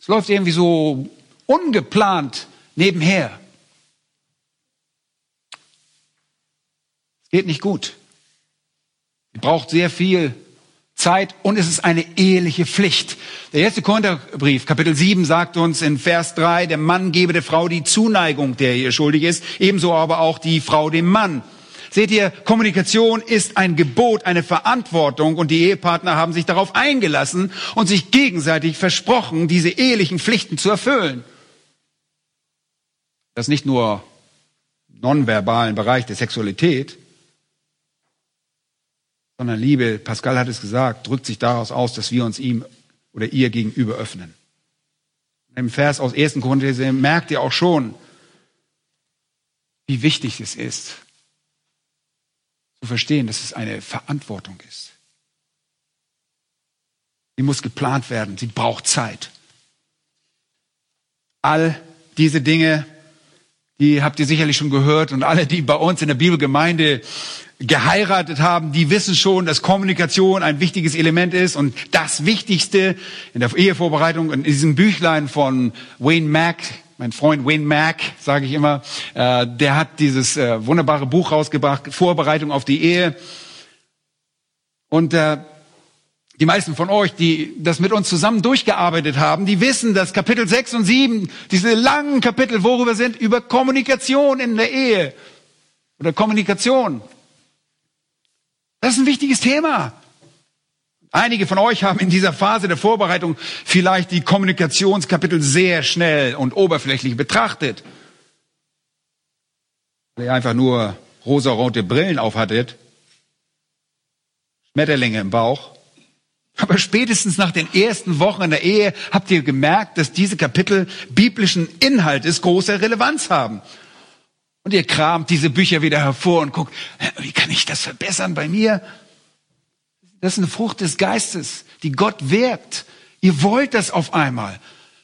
Es läuft irgendwie so ungeplant nebenher. Es geht nicht gut. Sie braucht sehr viel Zeit und es ist eine eheliche Pflicht. Der erste Korintherbrief, Kapitel 7, sagt uns in Vers 3, der Mann gebe der Frau die Zuneigung, der ihr schuldig ist, ebenso aber auch die Frau dem Mann. Seht ihr, Kommunikation ist ein Gebot, eine Verantwortung und die Ehepartner haben sich darauf eingelassen und sich gegenseitig versprochen, diese ehelichen Pflichten zu erfüllen. Das nicht nur nonverbalen Bereich der Sexualität, sondern Liebe, Pascal hat es gesagt, drückt sich daraus aus, dass wir uns ihm oder ihr gegenüber öffnen. Im Vers aus 1. Korinther merkt ihr auch schon, wie wichtig es ist, zu verstehen, dass es eine Verantwortung ist. Sie muss geplant werden, sie braucht Zeit. All diese Dinge, die habt ihr sicherlich schon gehört und alle, die bei uns in der Bibelgemeinde geheiratet haben, die wissen schon, dass Kommunikation ein wichtiges Element ist und das Wichtigste in der Ehevorbereitung in diesem Büchlein von Wayne Mack, mein Freund Wayne Mack, sage ich immer, äh, der hat dieses äh, wunderbare Buch rausgebracht, Vorbereitung auf die Ehe. Und äh, die meisten von euch, die das mit uns zusammen durchgearbeitet haben, die wissen, dass Kapitel 6 und 7, diese langen Kapitel, worüber sind, über Kommunikation in der Ehe oder Kommunikation. Das ist ein wichtiges Thema. Einige von euch haben in dieser Phase der Vorbereitung vielleicht die Kommunikationskapitel sehr schnell und oberflächlich betrachtet. Weil ihr einfach nur rosarote Brillen aufhattet, Schmetterlinge im Bauch. Aber spätestens nach den ersten Wochen in der Ehe habt ihr gemerkt, dass diese Kapitel biblischen Inhaltes große Relevanz haben. Und ihr kramt diese Bücher wieder hervor und guckt, wie kann ich das verbessern bei mir? Das ist eine Frucht des Geistes, die Gott wirkt. Ihr wollt das auf einmal.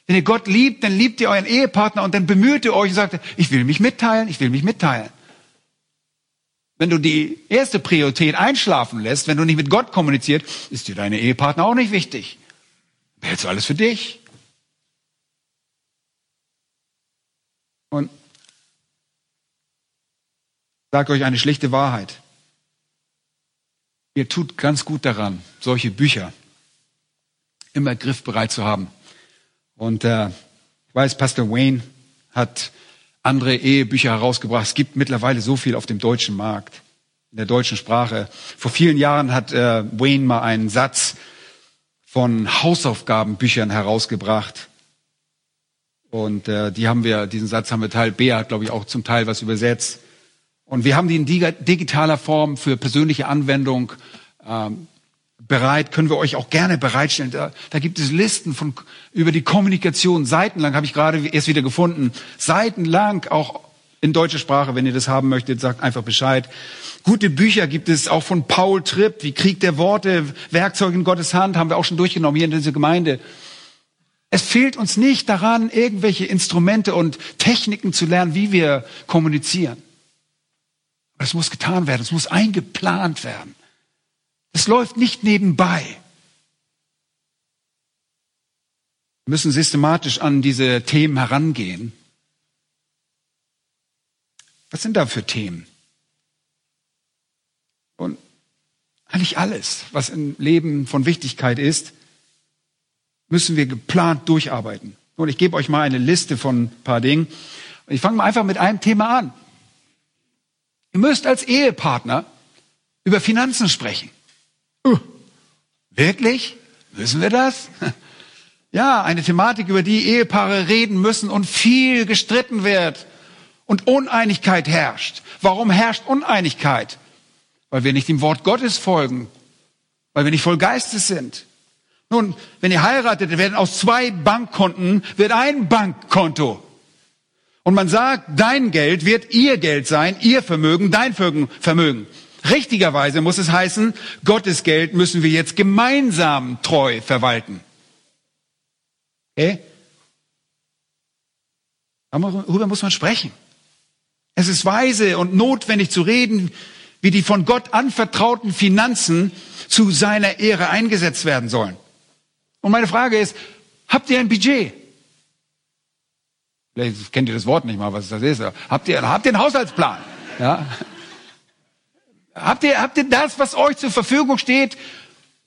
Wenn ihr Gott liebt, dann liebt ihr euren Ehepartner und dann bemüht ihr euch und sagt, ich will mich mitteilen, ich will mich mitteilen. Wenn du die erste Priorität einschlafen lässt, wenn du nicht mit Gott kommuniziert, ist dir deine Ehepartner auch nicht wichtig. Behältst du alles für dich. Und sage euch eine schlichte Wahrheit. Ihr tut ganz gut daran, solche Bücher immer griffbereit zu haben. Und äh, ich weiß, Pastor Wayne hat andere Ehebücher herausgebracht. Es gibt mittlerweile so viel auf dem deutschen Markt, in der deutschen Sprache. Vor vielen Jahren hat äh, Wayne mal einen Satz von Hausaufgabenbüchern herausgebracht. Und äh, die haben wir, diesen Satz haben wir Teil B hat, glaube ich, auch zum Teil was übersetzt. Und wir haben die in digitaler Form für persönliche Anwendung ähm, bereit, können wir euch auch gerne bereitstellen. Da, da gibt es Listen von über die Kommunikation, seitenlang habe ich gerade erst wieder gefunden, seitenlang auch in deutscher Sprache, wenn ihr das haben möchtet, sagt einfach Bescheid. Gute Bücher gibt es auch von Paul Tripp, wie Krieg der Worte, Werkzeuge in Gottes Hand, haben wir auch schon durchgenommen hier in dieser Gemeinde. Es fehlt uns nicht daran, irgendwelche Instrumente und Techniken zu lernen, wie wir kommunizieren. Es muss getan werden, es muss eingeplant werden. Es läuft nicht nebenbei. Wir müssen systematisch an diese Themen herangehen. Was sind da für Themen? Und eigentlich alles, was im Leben von Wichtigkeit ist, müssen wir geplant durcharbeiten. Und ich gebe euch mal eine Liste von ein paar Dingen. Ich fange mal einfach mit einem Thema an. Ihr müsst als Ehepartner über Finanzen sprechen. Uh, wirklich? Müssen wir das? Ja, eine Thematik, über die Ehepaare reden müssen und viel gestritten wird und Uneinigkeit herrscht. Warum herrscht Uneinigkeit? Weil wir nicht dem Wort Gottes folgen, weil wir nicht voll Geistes sind. Nun, wenn ihr heiratet, werden aus zwei Bankkonten wird ein Bankkonto. Und man sagt, dein Geld wird ihr Geld sein, ihr Vermögen, dein Vermögen. Richtigerweise muss es heißen, Gottes Geld müssen wir jetzt gemeinsam treu verwalten. Okay? Darüber muss man sprechen. Es ist weise und notwendig zu reden, wie die von Gott anvertrauten Finanzen zu seiner Ehre eingesetzt werden sollen. Und meine Frage ist, habt ihr ein Budget? Vielleicht kennt ihr das Wort nicht mal, was das ist. Habt ihr, habt ihr einen Haushaltsplan? Ja? Habt ihr, habt ihr das, was euch zur Verfügung steht,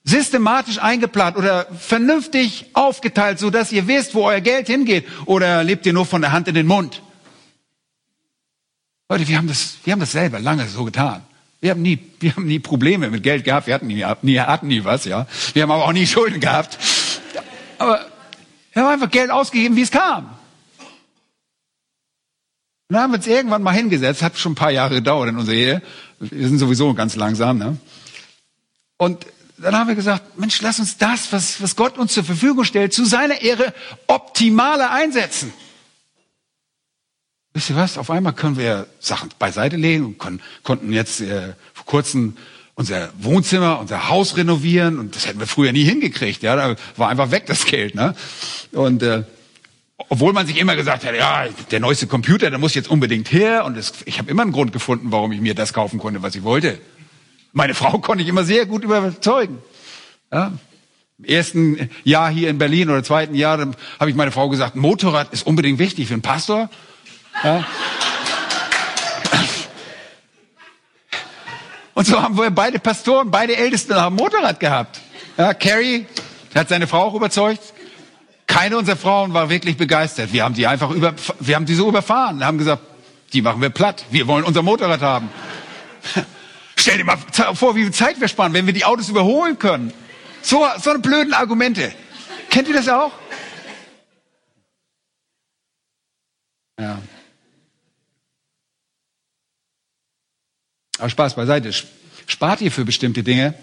systematisch eingeplant oder vernünftig aufgeteilt, so dass ihr wisst, wo euer Geld hingeht? Oder lebt ihr nur von der Hand in den Mund? Leute, wir haben das, wir haben das selber lange so getan. Wir haben nie, wir haben nie Probleme mit Geld gehabt. Wir hatten nie, nie, hatten nie was, ja. Wir haben aber auch nie Schulden gehabt. Aber wir haben einfach Geld ausgegeben, wie es kam. Dann haben wir uns irgendwann mal hingesetzt, hat schon ein paar Jahre gedauert in unserer Ehe. Wir sind sowieso ganz langsam, ne? Und dann haben wir gesagt, Mensch, lass uns das, was, was Gott uns zur Verfügung stellt, zu seiner Ehre optimaler einsetzen. Wisst ihr was? Auf einmal können wir Sachen beiseite legen und können, konnten jetzt äh, vor kurzem unser Wohnzimmer, unser Haus renovieren und das hätten wir früher nie hingekriegt. Ja, da war einfach weg das Geld. Ne? Und äh, obwohl man sich immer gesagt hat, ja, der neueste Computer, der muss jetzt unbedingt her und es, ich habe immer einen Grund gefunden, warum ich mir das kaufen konnte, was ich wollte. Meine Frau konnte ich immer sehr gut überzeugen. Ja? Im ersten Jahr hier in Berlin oder zweiten Jahr habe ich meine Frau gesagt, Motorrad ist unbedingt wichtig für einen Pastor. Ja? Und so haben wir beide Pastoren, beide Ältesten haben Motorrad gehabt. Ja, Carrie hat seine Frau auch überzeugt. Keine unserer Frauen war wirklich begeistert. Wir haben die einfach über, wir haben die so überfahren, haben gesagt, die machen wir platt. Wir wollen unser Motorrad haben. Stell dir mal vor, wie viel Zeit wir sparen, wenn wir die Autos überholen können. So, so eine blöden Argumente. Kennt ihr das auch? Ja. Aber Spaß beiseite. Spart ihr für bestimmte Dinge?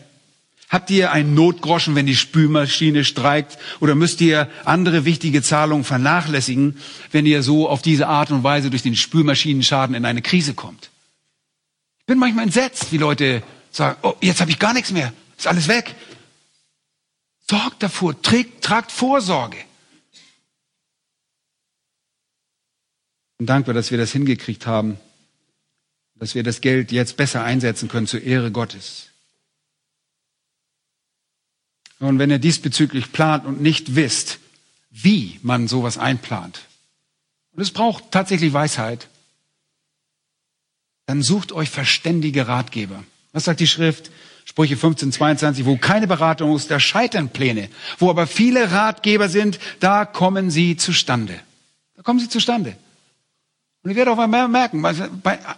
Habt ihr einen Notgroschen, wenn die Spülmaschine streikt? Oder müsst ihr andere wichtige Zahlungen vernachlässigen, wenn ihr so auf diese Art und Weise durch den Spülmaschinenschaden in eine Krise kommt? Ich bin manchmal entsetzt, wie Leute sagen, oh, jetzt habe ich gar nichts mehr, ist alles weg. Sorgt davor, trägt, tragt Vorsorge. Und dankbar, dass wir das hingekriegt haben dass wir das Geld jetzt besser einsetzen können zur Ehre Gottes. Und wenn ihr diesbezüglich plant und nicht wisst, wie man sowas einplant, und es braucht tatsächlich Weisheit, dann sucht euch verständige Ratgeber. Was sagt die Schrift? Sprüche 15, 22, wo keine Beratung ist, da scheitern Pläne. Wo aber viele Ratgeber sind, da kommen sie zustande. Da kommen sie zustande. Und ihr werdet auch mal merken,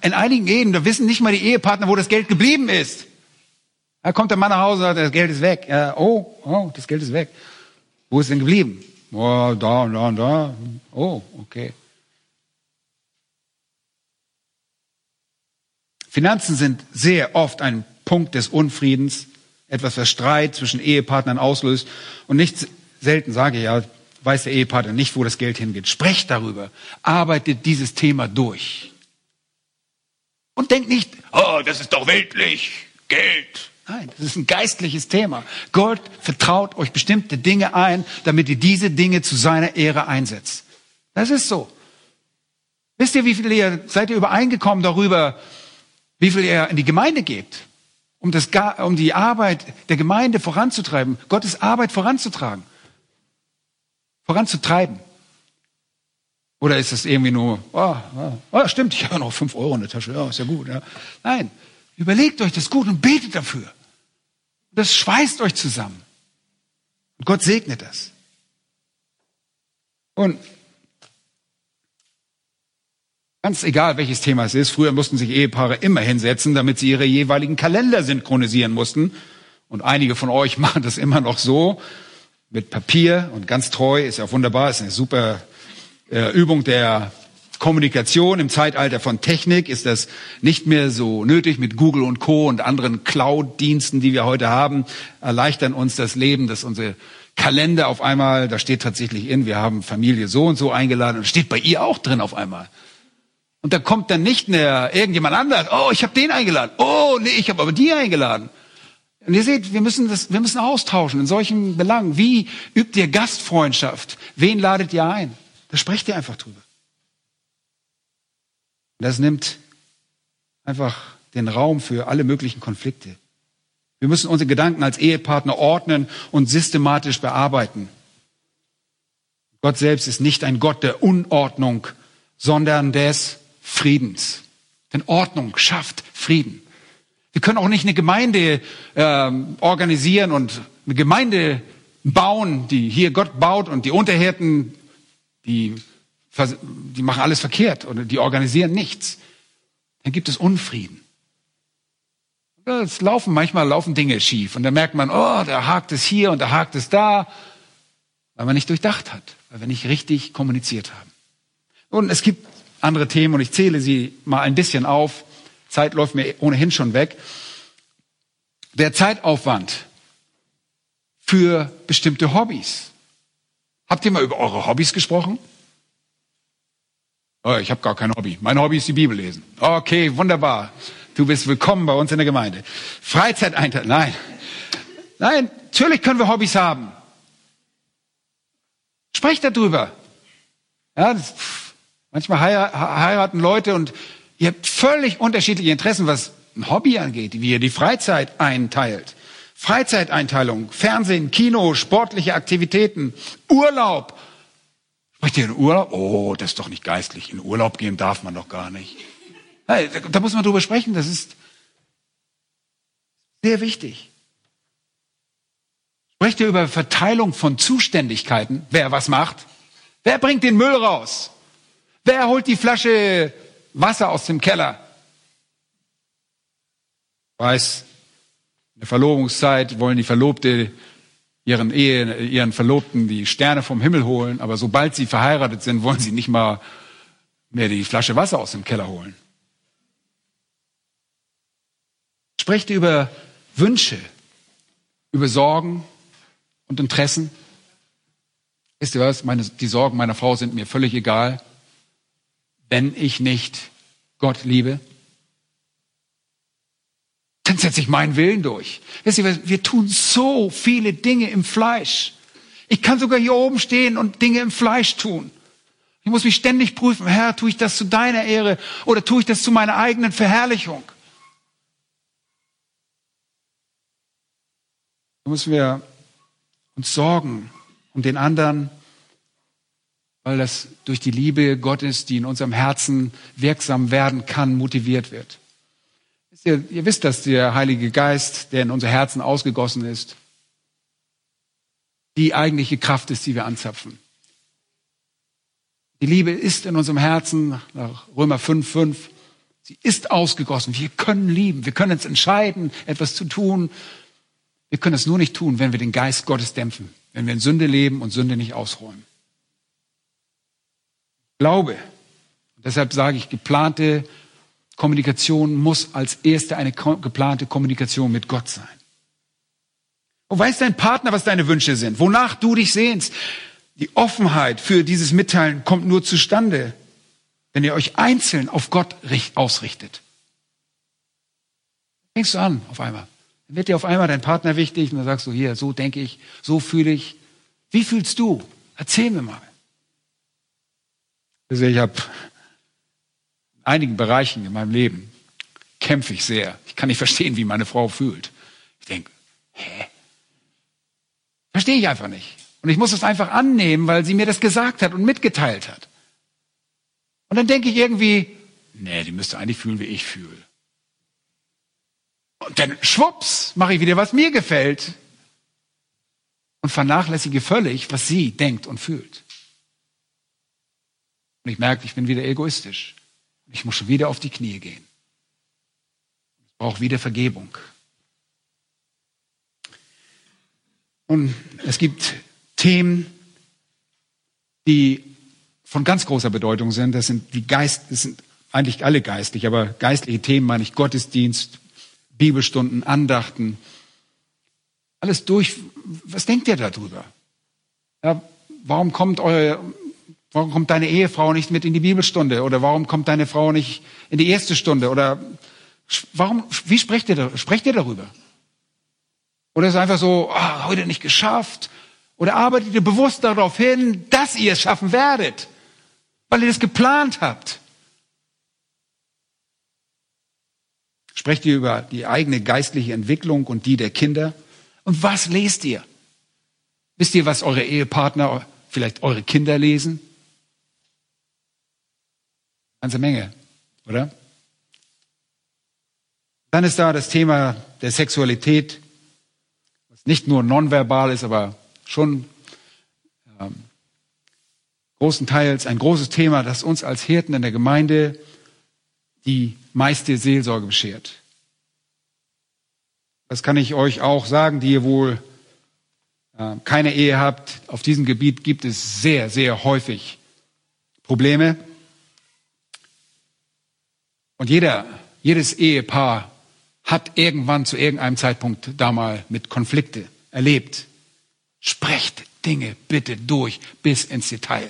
in einigen Ehen, da wissen nicht mal die Ehepartner, wo das Geld geblieben ist. Da kommt der Mann nach Hause und sagt, das Geld ist weg. Ja, oh, oh, das Geld ist weg. Wo ist denn geblieben? Oh, da und da und da. Oh, okay. Finanzen sind sehr oft ein Punkt des Unfriedens, etwas, was Streit zwischen Ehepartnern auslöst. Und nicht selten sage ich ja, weiß der Ehepartner nicht, wo das Geld hingeht. Sprecht darüber. Arbeitet dieses Thema durch. Und denkt nicht, oh, das ist doch weltlich. Geld. Nein, das ist ein geistliches Thema. Gott vertraut euch bestimmte Dinge ein, damit ihr diese Dinge zu seiner Ehre einsetzt. Das ist so. Wisst ihr, wie viel ihr, seid ihr übereingekommen darüber, wie viel ihr in die Gemeinde gebt? Um, das, um die Arbeit der Gemeinde voranzutreiben, Gottes Arbeit voranzutragen voranzutreiben? Oder ist es irgendwie nur, oh, oh, oh stimmt, ich habe noch fünf Euro in der Tasche, ja, ist ja gut. Ja. Nein, überlegt euch das gut und betet dafür. Das schweißt euch zusammen. Und Gott segnet das. Und ganz egal, welches Thema es ist, früher mussten sich Ehepaare immer hinsetzen, damit sie ihre jeweiligen Kalender synchronisieren mussten. Und einige von euch machen das immer noch so mit Papier und ganz treu, ist ja wunderbar, ist eine super äh, Übung der Kommunikation. Im Zeitalter von Technik ist das nicht mehr so nötig mit Google und Co. und anderen Cloud-Diensten, die wir heute haben, erleichtern uns das Leben, dass unsere Kalender auf einmal, da steht tatsächlich in, wir haben Familie so und so eingeladen und steht bei ihr auch drin auf einmal. Und da kommt dann nicht mehr irgendjemand anders. Oh, ich habe den eingeladen. Oh, nee, ich habe aber die eingeladen. Und ihr seht, wir müssen das, wir müssen austauschen in solchen Belangen. Wie übt ihr Gastfreundschaft? Wen ladet ihr ein? Da sprecht ihr einfach drüber. Das nimmt einfach den Raum für alle möglichen Konflikte. Wir müssen unsere Gedanken als Ehepartner ordnen und systematisch bearbeiten. Gott selbst ist nicht ein Gott der Unordnung, sondern des Friedens. Denn Ordnung schafft Frieden. Wir können auch nicht eine Gemeinde äh, organisieren und eine Gemeinde bauen, die hier Gott baut und die Unterhirten, die, die machen alles verkehrt oder die organisieren nichts. Dann gibt es Unfrieden. Es laufen, manchmal laufen Dinge schief und dann merkt man, oh, da hakt es hier und da hakt es da, weil man nicht durchdacht hat, weil wir nicht richtig kommuniziert haben. Und es gibt andere Themen und ich zähle sie mal ein bisschen auf. Zeit läuft mir ohnehin schon weg. Der Zeitaufwand für bestimmte Hobbys. Habt ihr mal über eure Hobbys gesprochen? Oh, ich habe gar kein Hobby. Mein Hobby ist die Bibel lesen. Okay, wunderbar. Du bist willkommen bei uns in der Gemeinde. Freizeiteinteilung. Nein. Nein, natürlich können wir Hobbys haben. Sprecht darüber. Ja, das, manchmal heiraten Leute und ihr habt völlig unterschiedliche Interessen, was ein Hobby angeht, wie ihr die Freizeit einteilt. Freizeiteinteilung, Fernsehen, Kino, sportliche Aktivitäten, Urlaub. Sprecht ihr in Urlaub? Oh, das ist doch nicht geistlich. In Urlaub gehen darf man doch gar nicht. Da muss man drüber sprechen, das ist sehr wichtig. Sprecht ihr über Verteilung von Zuständigkeiten, wer was macht? Wer bringt den Müll raus? Wer holt die Flasche Wasser aus dem Keller? weiß, in der Verlobungszeit wollen die Verlobte ihren Ehe, ihren Verlobten die Sterne vom Himmel holen, aber sobald sie verheiratet sind, wollen sie nicht mal mehr die Flasche Wasser aus dem Keller holen. Sprecht über Wünsche, über Sorgen und Interessen. Wisst ihr was? Meine, die Sorgen meiner Frau sind mir völlig egal, wenn ich nicht Gott liebe dann setze ich meinen Willen durch. Wisst ihr, wir tun so viele Dinge im Fleisch. Ich kann sogar hier oben stehen und Dinge im Fleisch tun. Ich muss mich ständig prüfen, Herr, tue ich das zu deiner Ehre oder tue ich das zu meiner eigenen Verherrlichung? Da müssen wir uns sorgen um den anderen, weil das durch die Liebe Gottes, die in unserem Herzen wirksam werden kann, motiviert wird. Ihr, ihr wisst, dass der Heilige Geist, der in unser Herzen ausgegossen ist, die eigentliche Kraft ist, die wir anzapfen. Die Liebe ist in unserem Herzen, nach Römer 5, 5, sie ist ausgegossen. Wir können lieben, wir können uns entscheiden, etwas zu tun. Wir können es nur nicht tun, wenn wir den Geist Gottes dämpfen, wenn wir in Sünde leben und Sünde nicht ausräumen. Glaube, deshalb sage ich, geplante Kommunikation muss als erste eine geplante Kommunikation mit Gott sein. Und weiß dein Partner, was deine Wünsche sind, wonach du dich sehnst. Die Offenheit für dieses Mitteilen kommt nur zustande, wenn ihr euch einzeln auf Gott ausrichtet. Fängst du an auf einmal. Dann wird dir auf einmal dein Partner wichtig und dann sagst du, hier, so denke ich, so fühle ich. Wie fühlst du? Erzähl mir mal. Also ich habe einigen Bereichen in meinem Leben kämpfe ich sehr. Ich kann nicht verstehen, wie meine Frau fühlt. Ich denke, hä? Verstehe ich einfach nicht. Und ich muss es einfach annehmen, weil sie mir das gesagt hat und mitgeteilt hat. Und dann denke ich irgendwie, nee, die müsste eigentlich fühlen, wie ich fühle. Und dann schwupps, mache ich wieder, was mir gefällt. Und vernachlässige völlig, was sie denkt und fühlt. Und ich merke, ich bin wieder egoistisch. Ich muss wieder auf die Knie gehen. Ich brauche wieder Vergebung. Und es gibt Themen, die von ganz großer Bedeutung sind. Das sind die Geist, das sind eigentlich alle geistlich, aber geistliche Themen meine ich Gottesdienst, Bibelstunden, Andachten. Alles durch. Was denkt ihr darüber? Ja, warum kommt euer Warum kommt deine Ehefrau nicht mit in die Bibelstunde? Oder warum kommt deine Frau nicht in die erste Stunde? Oder warum, wie sprecht ihr, sprecht ihr darüber? Oder ist es einfach so, oh, heute nicht geschafft? Oder arbeitet ihr bewusst darauf hin, dass ihr es schaffen werdet? Weil ihr das geplant habt? Sprecht ihr über die eigene geistliche Entwicklung und die der Kinder? Und was lest ihr? Wisst ihr, was eure Ehepartner, vielleicht eure Kinder lesen? Ganze Menge, oder? Dann ist da das Thema der Sexualität, was nicht nur nonverbal ist, aber schon ähm, großenteils ein großes Thema, das uns als Hirten in der Gemeinde die meiste Seelsorge beschert. Das kann ich euch auch sagen, die ihr wohl äh, keine Ehe habt. Auf diesem Gebiet gibt es sehr, sehr häufig Probleme. Und jeder, jedes Ehepaar hat irgendwann zu irgendeinem Zeitpunkt da mal mit Konflikte erlebt. Sprecht Dinge bitte durch bis ins Detail.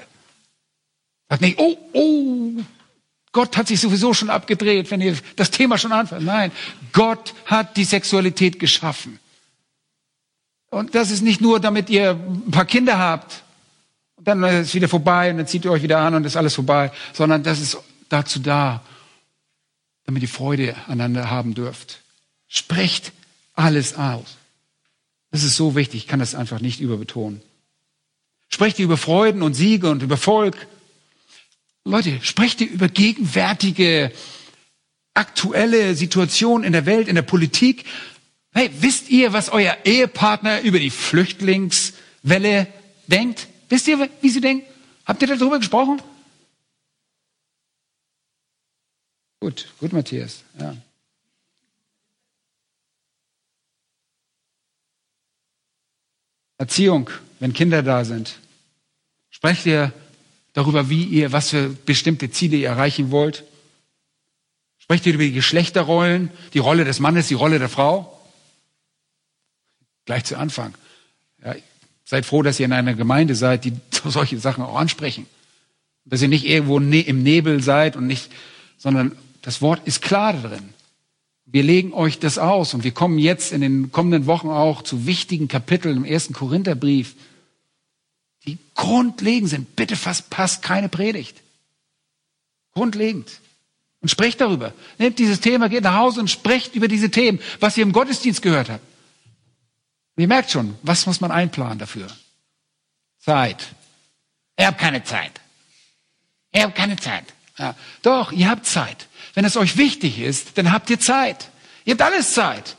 Sagt nicht, oh, oh, Gott hat sich sowieso schon abgedreht, wenn ihr das Thema schon anfangt. Nein, Gott hat die Sexualität geschaffen. Und das ist nicht nur, damit ihr ein paar Kinder habt und dann ist es wieder vorbei und dann zieht ihr euch wieder an und ist alles vorbei, sondern das ist dazu da, damit ihr Freude aneinander haben dürft. Sprecht alles aus. Das ist so wichtig, ich kann das einfach nicht überbetonen. Sprecht ihr über Freuden und Siege und über Volk. Leute, sprecht ihr über gegenwärtige, aktuelle Situationen in der Welt, in der Politik. Hey, wisst ihr, was euer Ehepartner über die Flüchtlingswelle denkt? Wisst ihr, wie sie denkt? Habt ihr darüber gesprochen? Gut, gut, Matthias. Ja. Erziehung, wenn Kinder da sind. Sprecht ihr darüber, wie ihr, was für bestimmte Ziele ihr erreichen wollt? Sprecht ihr über die Geschlechterrollen, die Rolle des Mannes, die Rolle der Frau? Gleich zu Anfang. Ja, seid froh, dass ihr in einer Gemeinde seid, die solche Sachen auch ansprechen. Dass ihr nicht irgendwo ne-, im Nebel seid und nicht, sondern das Wort ist klar darin. Wir legen euch das aus und wir kommen jetzt in den kommenden Wochen auch zu wichtigen Kapiteln im ersten Korintherbrief, die grundlegend sind. Bitte fast passt keine Predigt. Grundlegend. Und sprecht darüber. Nehmt dieses Thema, geht nach Hause und sprecht über diese Themen, was ihr im Gottesdienst gehört habt. Und ihr merkt schon, was muss man einplanen dafür? Zeit. Ihr habt keine Zeit. Ihr habt keine Zeit. Ja. Doch, ihr habt Zeit. Wenn es euch wichtig ist, dann habt ihr Zeit. Ihr habt alles Zeit.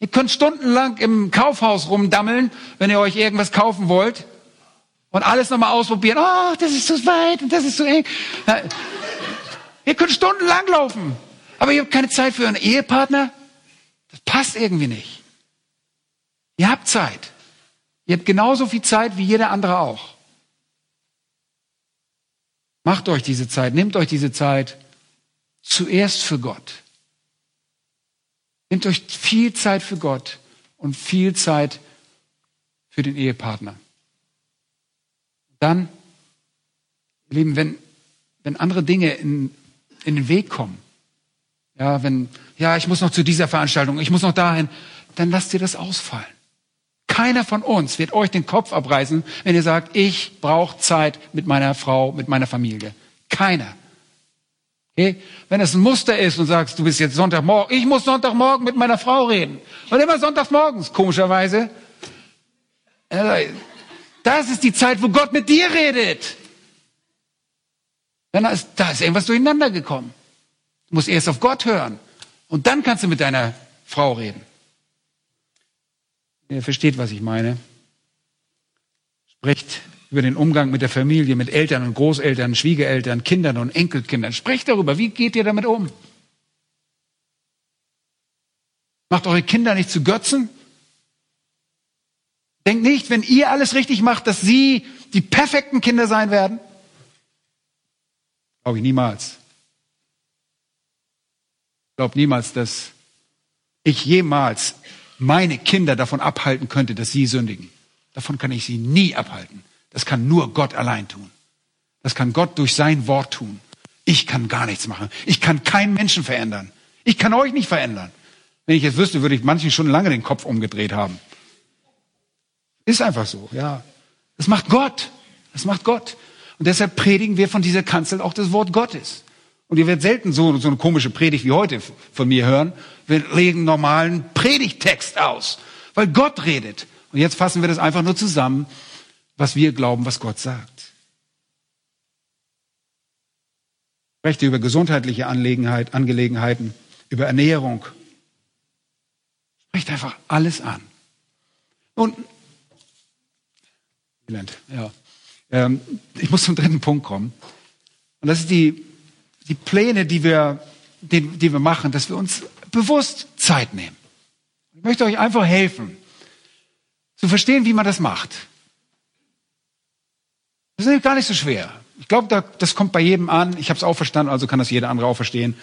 Ihr könnt stundenlang im Kaufhaus rumdammeln, wenn ihr euch irgendwas kaufen wollt. Und alles nochmal ausprobieren. Oh, das ist zu weit und das ist zu eng. Ja. Ihr könnt stundenlang laufen. Aber ihr habt keine Zeit für einen Ehepartner. Das passt irgendwie nicht. Ihr habt Zeit. Ihr habt genauso viel Zeit wie jeder andere auch. Macht euch diese Zeit, nehmt euch diese Zeit zuerst für Gott. Nehmt euch viel Zeit für Gott und viel Zeit für den Ehepartner. Dann, ihr Lieben, wenn, wenn andere Dinge in, in den Weg kommen, ja, wenn, ja, ich muss noch zu dieser Veranstaltung, ich muss noch dahin, dann lasst ihr das ausfallen. Keiner von uns wird euch den Kopf abreißen, wenn ihr sagt, ich brauche Zeit mit meiner Frau, mit meiner Familie. Keiner. Okay? Wenn es ein Muster ist und sagst, du bist jetzt Sonntagmorgen, ich muss Sonntagmorgen mit meiner Frau reden. Und immer Sonntagmorgens, komischerweise. Das ist die Zeit, wo Gott mit dir redet. Dann ist, da ist irgendwas durcheinander gekommen. Du musst erst auf Gott hören. Und dann kannst du mit deiner Frau reden. Ihr versteht, was ich meine. Sprecht über den Umgang mit der Familie, mit Eltern und Großeltern, Schwiegereltern, Kindern und Enkelkindern. Sprecht darüber. Wie geht ihr damit um? Macht eure Kinder nicht zu Götzen? Denkt nicht, wenn ihr alles richtig macht, dass sie die perfekten Kinder sein werden? Glaube ich niemals. Ich glaube niemals, dass ich jemals meine Kinder davon abhalten könnte, dass sie sündigen. Davon kann ich sie nie abhalten. Das kann nur Gott allein tun. Das kann Gott durch sein Wort tun. Ich kann gar nichts machen. Ich kann keinen Menschen verändern. Ich kann euch nicht verändern. Wenn ich jetzt wüsste, würde ich manchen schon lange den Kopf umgedreht haben. Ist einfach so, ja. Das macht Gott. Das macht Gott. Und deshalb predigen wir von dieser Kanzel auch das Wort Gottes. Und ihr werdet selten so, so eine komische Predigt wie heute von mir hören. Wir legen normalen Predigtext aus, weil Gott redet. Und jetzt fassen wir das einfach nur zusammen, was wir glauben, was Gott sagt. Rechte über gesundheitliche Angelegenheiten, über Ernährung. Sprecht einfach alles an. Und ja, ähm, ich muss zum dritten Punkt kommen. Und das ist die die Pläne, die wir, die, die wir machen, dass wir uns bewusst Zeit nehmen. Ich möchte euch einfach helfen, zu verstehen, wie man das macht. Das ist gar nicht so schwer. Ich glaube, das kommt bei jedem an. Ich habe es auch verstanden, also kann das jeder andere auch verstehen.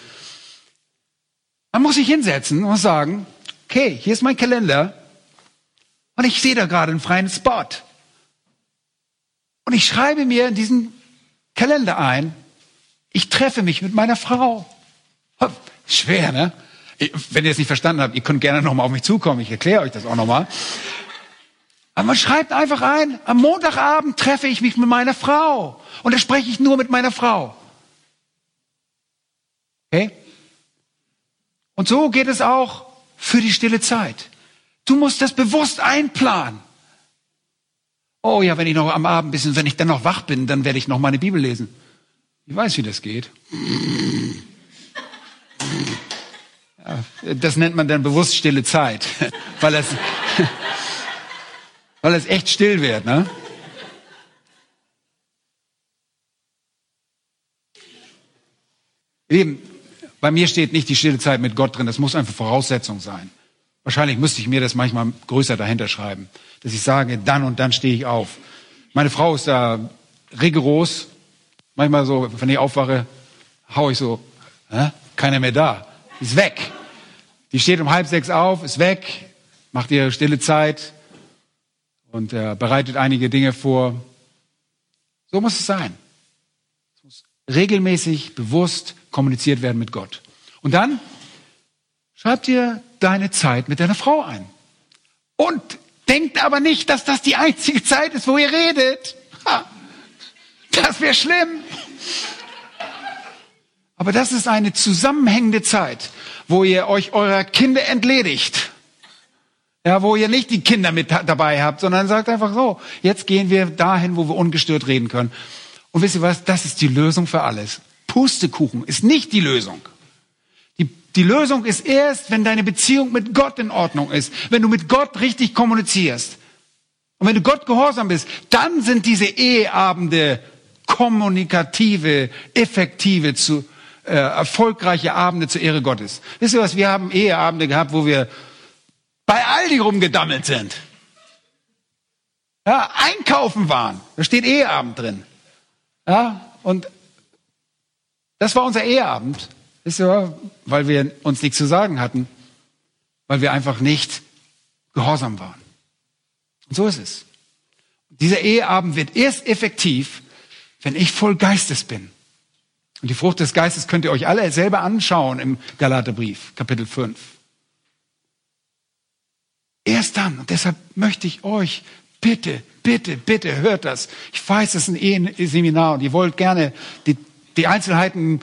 Man muss sich hinsetzen und sagen, okay, hier ist mein Kalender und ich sehe da gerade einen freien Spot. Und ich schreibe mir in diesen Kalender ein, ich treffe mich mit meiner Frau. Schwer, ne? Wenn ihr es nicht verstanden habt, ihr könnt gerne nochmal auf mich zukommen. Ich erkläre euch das auch nochmal. Aber man schreibt einfach ein, am Montagabend treffe ich mich mit meiner Frau. Und da spreche ich nur mit meiner Frau. Okay? Und so geht es auch für die stille Zeit. Du musst das bewusst einplanen. Oh ja, wenn ich noch am Abend bisschen, wenn ich dann noch wach bin, dann werde ich noch meine Bibel lesen. Ich weiß, wie das geht. Das nennt man dann bewusst stille Zeit, weil es, weil es echt still wird. Ne? Lieben, bei mir steht nicht die stille Zeit mit Gott drin, das muss einfach Voraussetzung sein. Wahrscheinlich müsste ich mir das manchmal größer dahinter schreiben, dass ich sage, dann und dann stehe ich auf. Meine Frau ist da rigoros, Manchmal so, wenn ich aufwache, hau ich so, hä? keiner mehr da. Ist weg. Die steht um halb sechs auf, ist weg, macht ihre stille Zeit und äh, bereitet einige Dinge vor. So muss es sein. Es muss regelmäßig, bewusst kommuniziert werden mit Gott. Und dann schreibt ihr deine Zeit mit deiner Frau ein. Und denkt aber nicht, dass das die einzige Zeit ist, wo ihr redet. Ha. Das wäre schlimm. Aber das ist eine zusammenhängende Zeit, wo ihr euch eurer Kinder entledigt. Ja, wo ihr nicht die Kinder mit dabei habt, sondern sagt einfach so, jetzt gehen wir dahin, wo wir ungestört reden können. Und wisst ihr was? Das ist die Lösung für alles. Pustekuchen ist nicht die Lösung. Die, die Lösung ist erst, wenn deine Beziehung mit Gott in Ordnung ist, wenn du mit Gott richtig kommunizierst. Und wenn du Gott gehorsam bist, dann sind diese Eheabende kommunikative, effektive, zu, äh, erfolgreiche Abende zur Ehre Gottes. Wisst ihr was? Wir haben Eheabende gehabt, wo wir bei Aldi rumgedammelt sind. Ja, einkaufen waren. Da steht Eheabend drin. Ja, und das war unser Eheabend. Wisst ihr, weil wir uns nichts zu sagen hatten, weil wir einfach nicht gehorsam waren. Und so ist es. Dieser Eheabend wird erst effektiv, wenn ich voll Geistes bin. Und die Frucht des Geistes könnt ihr euch alle selber anschauen im Galaterbrief, Kapitel 5. Erst dann, und deshalb möchte ich euch, bitte, bitte, bitte, hört das. Ich weiß, es ist ein Seminar und ihr wollt gerne die, die Einzelheiten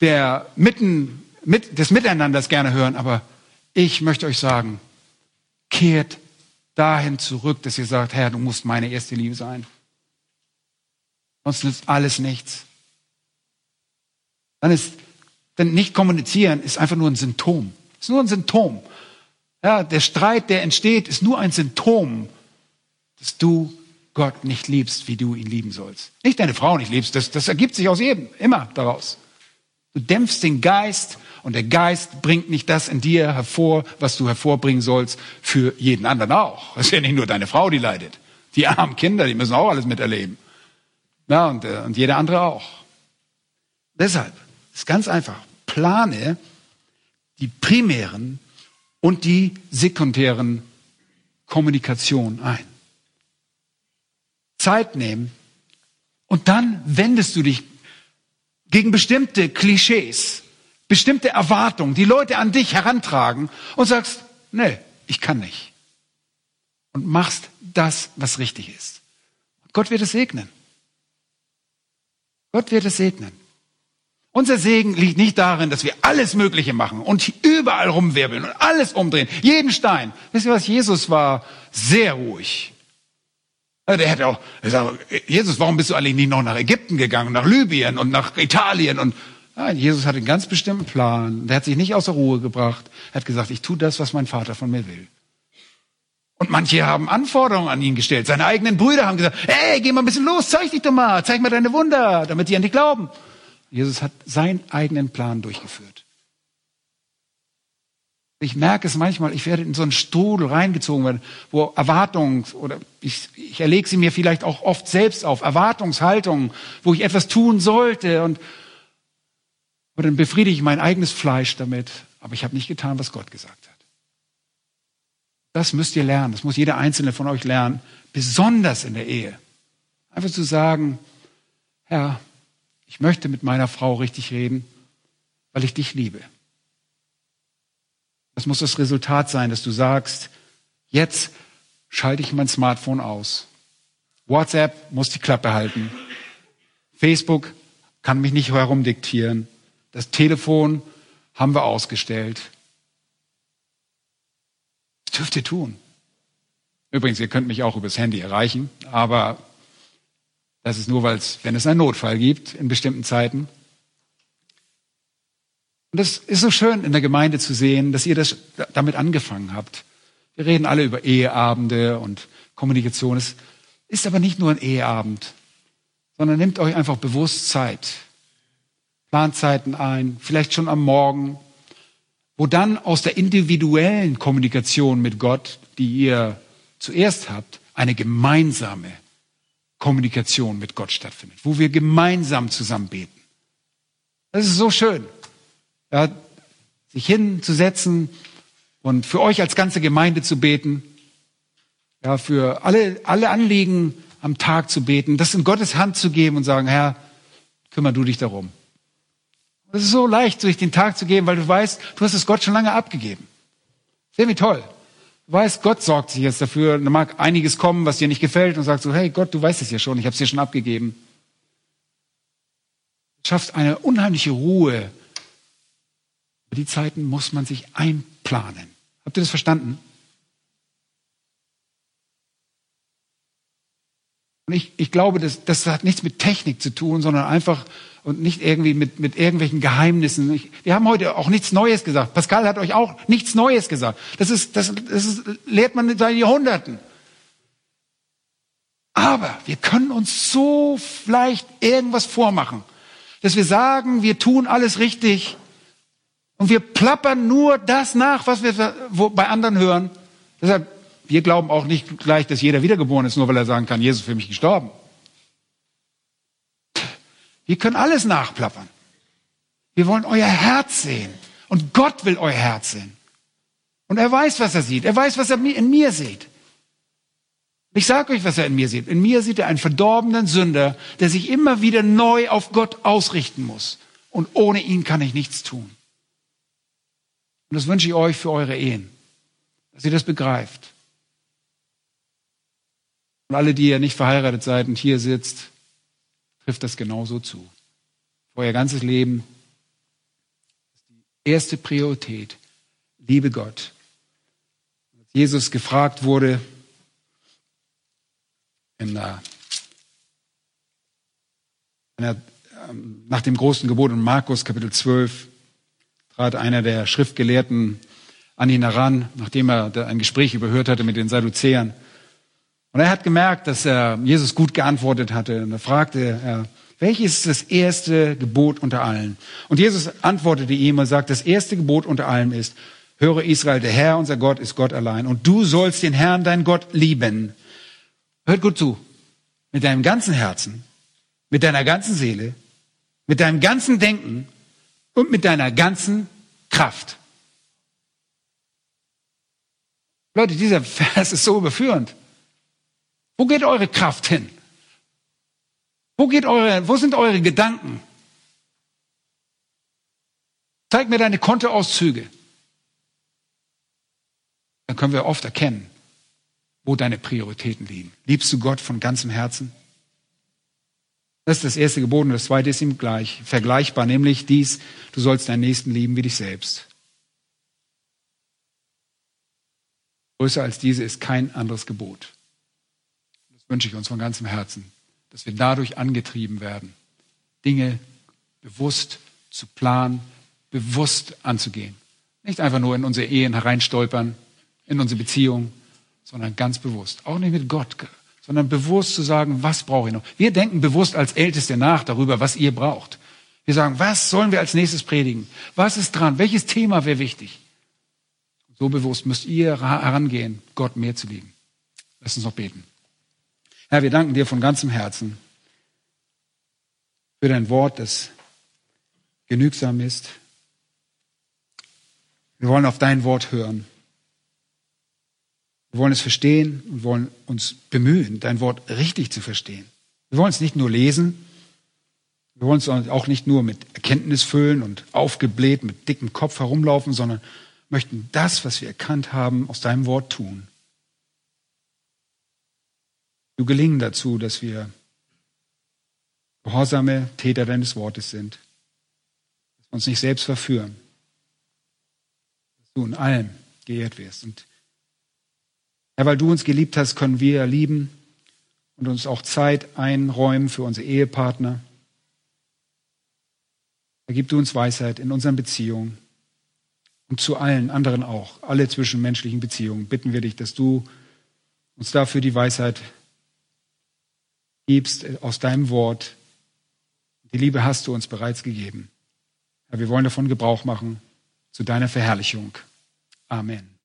der Mitten, mit, des Miteinanders gerne hören, aber ich möchte euch sagen, kehrt dahin zurück, dass ihr sagt, Herr, du musst meine erste Liebe sein. Sonst nützt alles nichts. Dann ist, denn nicht kommunizieren ist einfach nur ein Symptom. Ist nur ein Symptom. Ja, der Streit, der entsteht, ist nur ein Symptom, dass du Gott nicht liebst, wie du ihn lieben sollst. Nicht deine Frau nicht liebst, das, das ergibt sich aus jedem, immer daraus. Du dämpfst den Geist und der Geist bringt nicht das in dir hervor, was du hervorbringen sollst für jeden anderen auch. Es ist ja nicht nur deine Frau, die leidet. Die armen Kinder, die müssen auch alles miterleben. Ja, und, äh, und jeder andere auch. Deshalb ist ganz einfach. Plane die primären und die sekundären Kommunikationen ein. Zeit nehmen, Und dann wendest du dich gegen bestimmte Klischees, bestimmte Erwartungen, die Leute an dich herantragen und sagst, nee, ich kann nicht. Und machst das, was richtig ist. Gott wird es segnen. Gott wird es segnen. Unser Segen liegt nicht darin, dass wir alles Mögliche machen und überall rumwirbeln und alles umdrehen, jeden Stein. Wisst ihr was? Jesus war sehr ruhig. Der hätte auch gesagt, Jesus, warum bist du eigentlich nicht noch nach Ägypten gegangen, nach Libyen und nach Italien? Und nein, Jesus hatte einen ganz bestimmten Plan. Der hat sich nicht außer Ruhe gebracht. Er hat gesagt, ich tue das, was mein Vater von mir will. Und manche haben Anforderungen an ihn gestellt. Seine eigenen Brüder haben gesagt, hey, geh mal ein bisschen los, zeig dich doch mal, zeig mal deine Wunder, damit die an dich glauben. Jesus hat seinen eigenen Plan durchgeführt. Ich merke es manchmal, ich werde in so einen Strudel reingezogen, wo Erwartungen oder ich, ich erlege sie mir vielleicht auch oft selbst auf, Erwartungshaltungen, wo ich etwas tun sollte und, und dann befriedige ich mein eigenes Fleisch damit, aber ich habe nicht getan, was Gott gesagt hat. Das müsst ihr lernen, das muss jeder einzelne von euch lernen, besonders in der Ehe. Einfach zu sagen, Herr, ich möchte mit meiner Frau richtig reden, weil ich dich liebe. Das muss das Resultat sein, dass du sagst, jetzt schalte ich mein Smartphone aus. WhatsApp muss die Klappe halten. Facebook kann mich nicht herumdiktieren. Das Telefon haben wir ausgestellt. Das dürft ihr tun. Übrigens, ihr könnt mich auch übers Handy erreichen, aber das ist nur, weil wenn es einen Notfall gibt in bestimmten Zeiten. Und das ist so schön in der Gemeinde zu sehen, dass ihr das damit angefangen habt. Wir reden alle über Eheabende und Kommunikation. Es ist aber nicht nur ein Eheabend, sondern nehmt euch einfach bewusst Zeit. Plant Zeiten ein, vielleicht schon am Morgen, wo dann aus der individuellen Kommunikation mit Gott, die ihr zuerst habt, eine gemeinsame Kommunikation mit Gott stattfindet, wo wir gemeinsam zusammen beten. Das ist so schön, ja, sich hinzusetzen und für euch als ganze Gemeinde zu beten, ja, für alle, alle Anliegen am Tag zu beten, das in Gottes Hand zu geben und sagen, Herr, kümmer du dich darum. Das ist so leicht, durch den Tag zu geben, weil du weißt, du hast es Gott schon lange abgegeben. Sehr wie toll weißt, Gott sorgt sich jetzt dafür. Da mag einiges kommen, was dir nicht gefällt und sagst so, hey Gott, du weißt es ja schon, ich habe es dir schon abgegeben. Du schaffst eine unheimliche Ruhe. Für die Zeiten muss man sich einplanen. Habt ihr das verstanden? Und ich, ich glaube, das, das hat nichts mit Technik zu tun, sondern einfach und nicht irgendwie mit, mit irgendwelchen Geheimnissen. Ich, wir haben heute auch nichts Neues gesagt. Pascal hat euch auch nichts Neues gesagt. Das ist, das, das ist, lehrt man seit Jahrhunderten. Aber wir können uns so vielleicht irgendwas vormachen, dass wir sagen, wir tun alles richtig und wir plappern nur das nach, was wir bei anderen hören. Deshalb, wir glauben auch nicht gleich, dass jeder wiedergeboren ist, nur weil er sagen kann, Jesus ist für mich gestorben. Wir können alles nachplappern. Wir wollen euer Herz sehen. Und Gott will euer Herz sehen. Und er weiß, was er sieht. Er weiß, was er in mir sieht. Ich sage euch, was er in mir sieht. In mir sieht er einen verdorbenen Sünder, der sich immer wieder neu auf Gott ausrichten muss. Und ohne ihn kann ich nichts tun. Und das wünsche ich euch für eure Ehen, dass ihr das begreift. Und alle, die ihr nicht verheiratet seid und hier sitzt, trifft das genauso zu. Für euer ganzes Leben ist die erste Priorität, liebe Gott. Als Jesus gefragt wurde, in in ähm, nach dem großen Gebot in Markus Kapitel 12 trat einer der Schriftgelehrten an ihn heran, nachdem er ein Gespräch überhört hatte mit den Sadduzäern. Und er hat gemerkt, dass er Jesus gut geantwortet hatte. Und er fragte er, welches ist das erste Gebot unter allen? Und Jesus antwortete ihm und sagt, das erste Gebot unter allem ist, höre Israel, der Herr, unser Gott, ist Gott allein. Und du sollst den Herrn, dein Gott, lieben. Hört gut zu. Mit deinem ganzen Herzen, mit deiner ganzen Seele, mit deinem ganzen Denken und mit deiner ganzen Kraft. Leute, dieser Vers ist so überführend. Wo geht eure Kraft hin? Wo geht eure, wo sind eure Gedanken? Zeig mir deine Kontoauszüge. Dann können wir oft erkennen, wo deine Prioritäten liegen. Liebst du Gott von ganzem Herzen? Das ist das erste Gebot und das zweite ist ihm gleich, vergleichbar, nämlich dies, du sollst deinen Nächsten lieben wie dich selbst. Größer als diese ist kein anderes Gebot. Wünsche ich uns von ganzem Herzen, dass wir dadurch angetrieben werden, Dinge bewusst zu planen, bewusst anzugehen. Nicht einfach nur in unsere Ehen hereinstolpern, in unsere Beziehungen, sondern ganz bewusst. Auch nicht mit Gott, sondern bewusst zu sagen, was brauche ich noch. Wir denken bewusst als Älteste nach darüber, was ihr braucht. Wir sagen, was sollen wir als nächstes predigen? Was ist dran? Welches Thema wäre wichtig? So bewusst müsst ihr herangehen, Gott mehr zu lieben. Lass uns noch beten. Herr, wir danken dir von ganzem Herzen für dein Wort, das genügsam ist. Wir wollen auf dein Wort hören. Wir wollen es verstehen und wollen uns bemühen, dein Wort richtig zu verstehen. Wir wollen es nicht nur lesen, wir wollen es auch nicht nur mit Erkenntnis füllen und aufgebläht mit dickem Kopf herumlaufen, sondern möchten das, was wir erkannt haben, aus deinem Wort tun. Du gelingen dazu, dass wir gehorsame Täter deines Wortes sind, dass wir uns nicht selbst verführen, dass du in allem geehrt wirst. Und Herr, weil du uns geliebt hast, können wir lieben und uns auch Zeit einräumen für unsere Ehepartner. Ergib du uns Weisheit in unseren Beziehungen und zu allen anderen auch, alle zwischenmenschlichen Beziehungen. Bitten wir dich, dass du uns dafür die Weisheit gibst aus deinem Wort. Die Liebe hast du uns bereits gegeben. Wir wollen davon Gebrauch machen zu deiner Verherrlichung. Amen.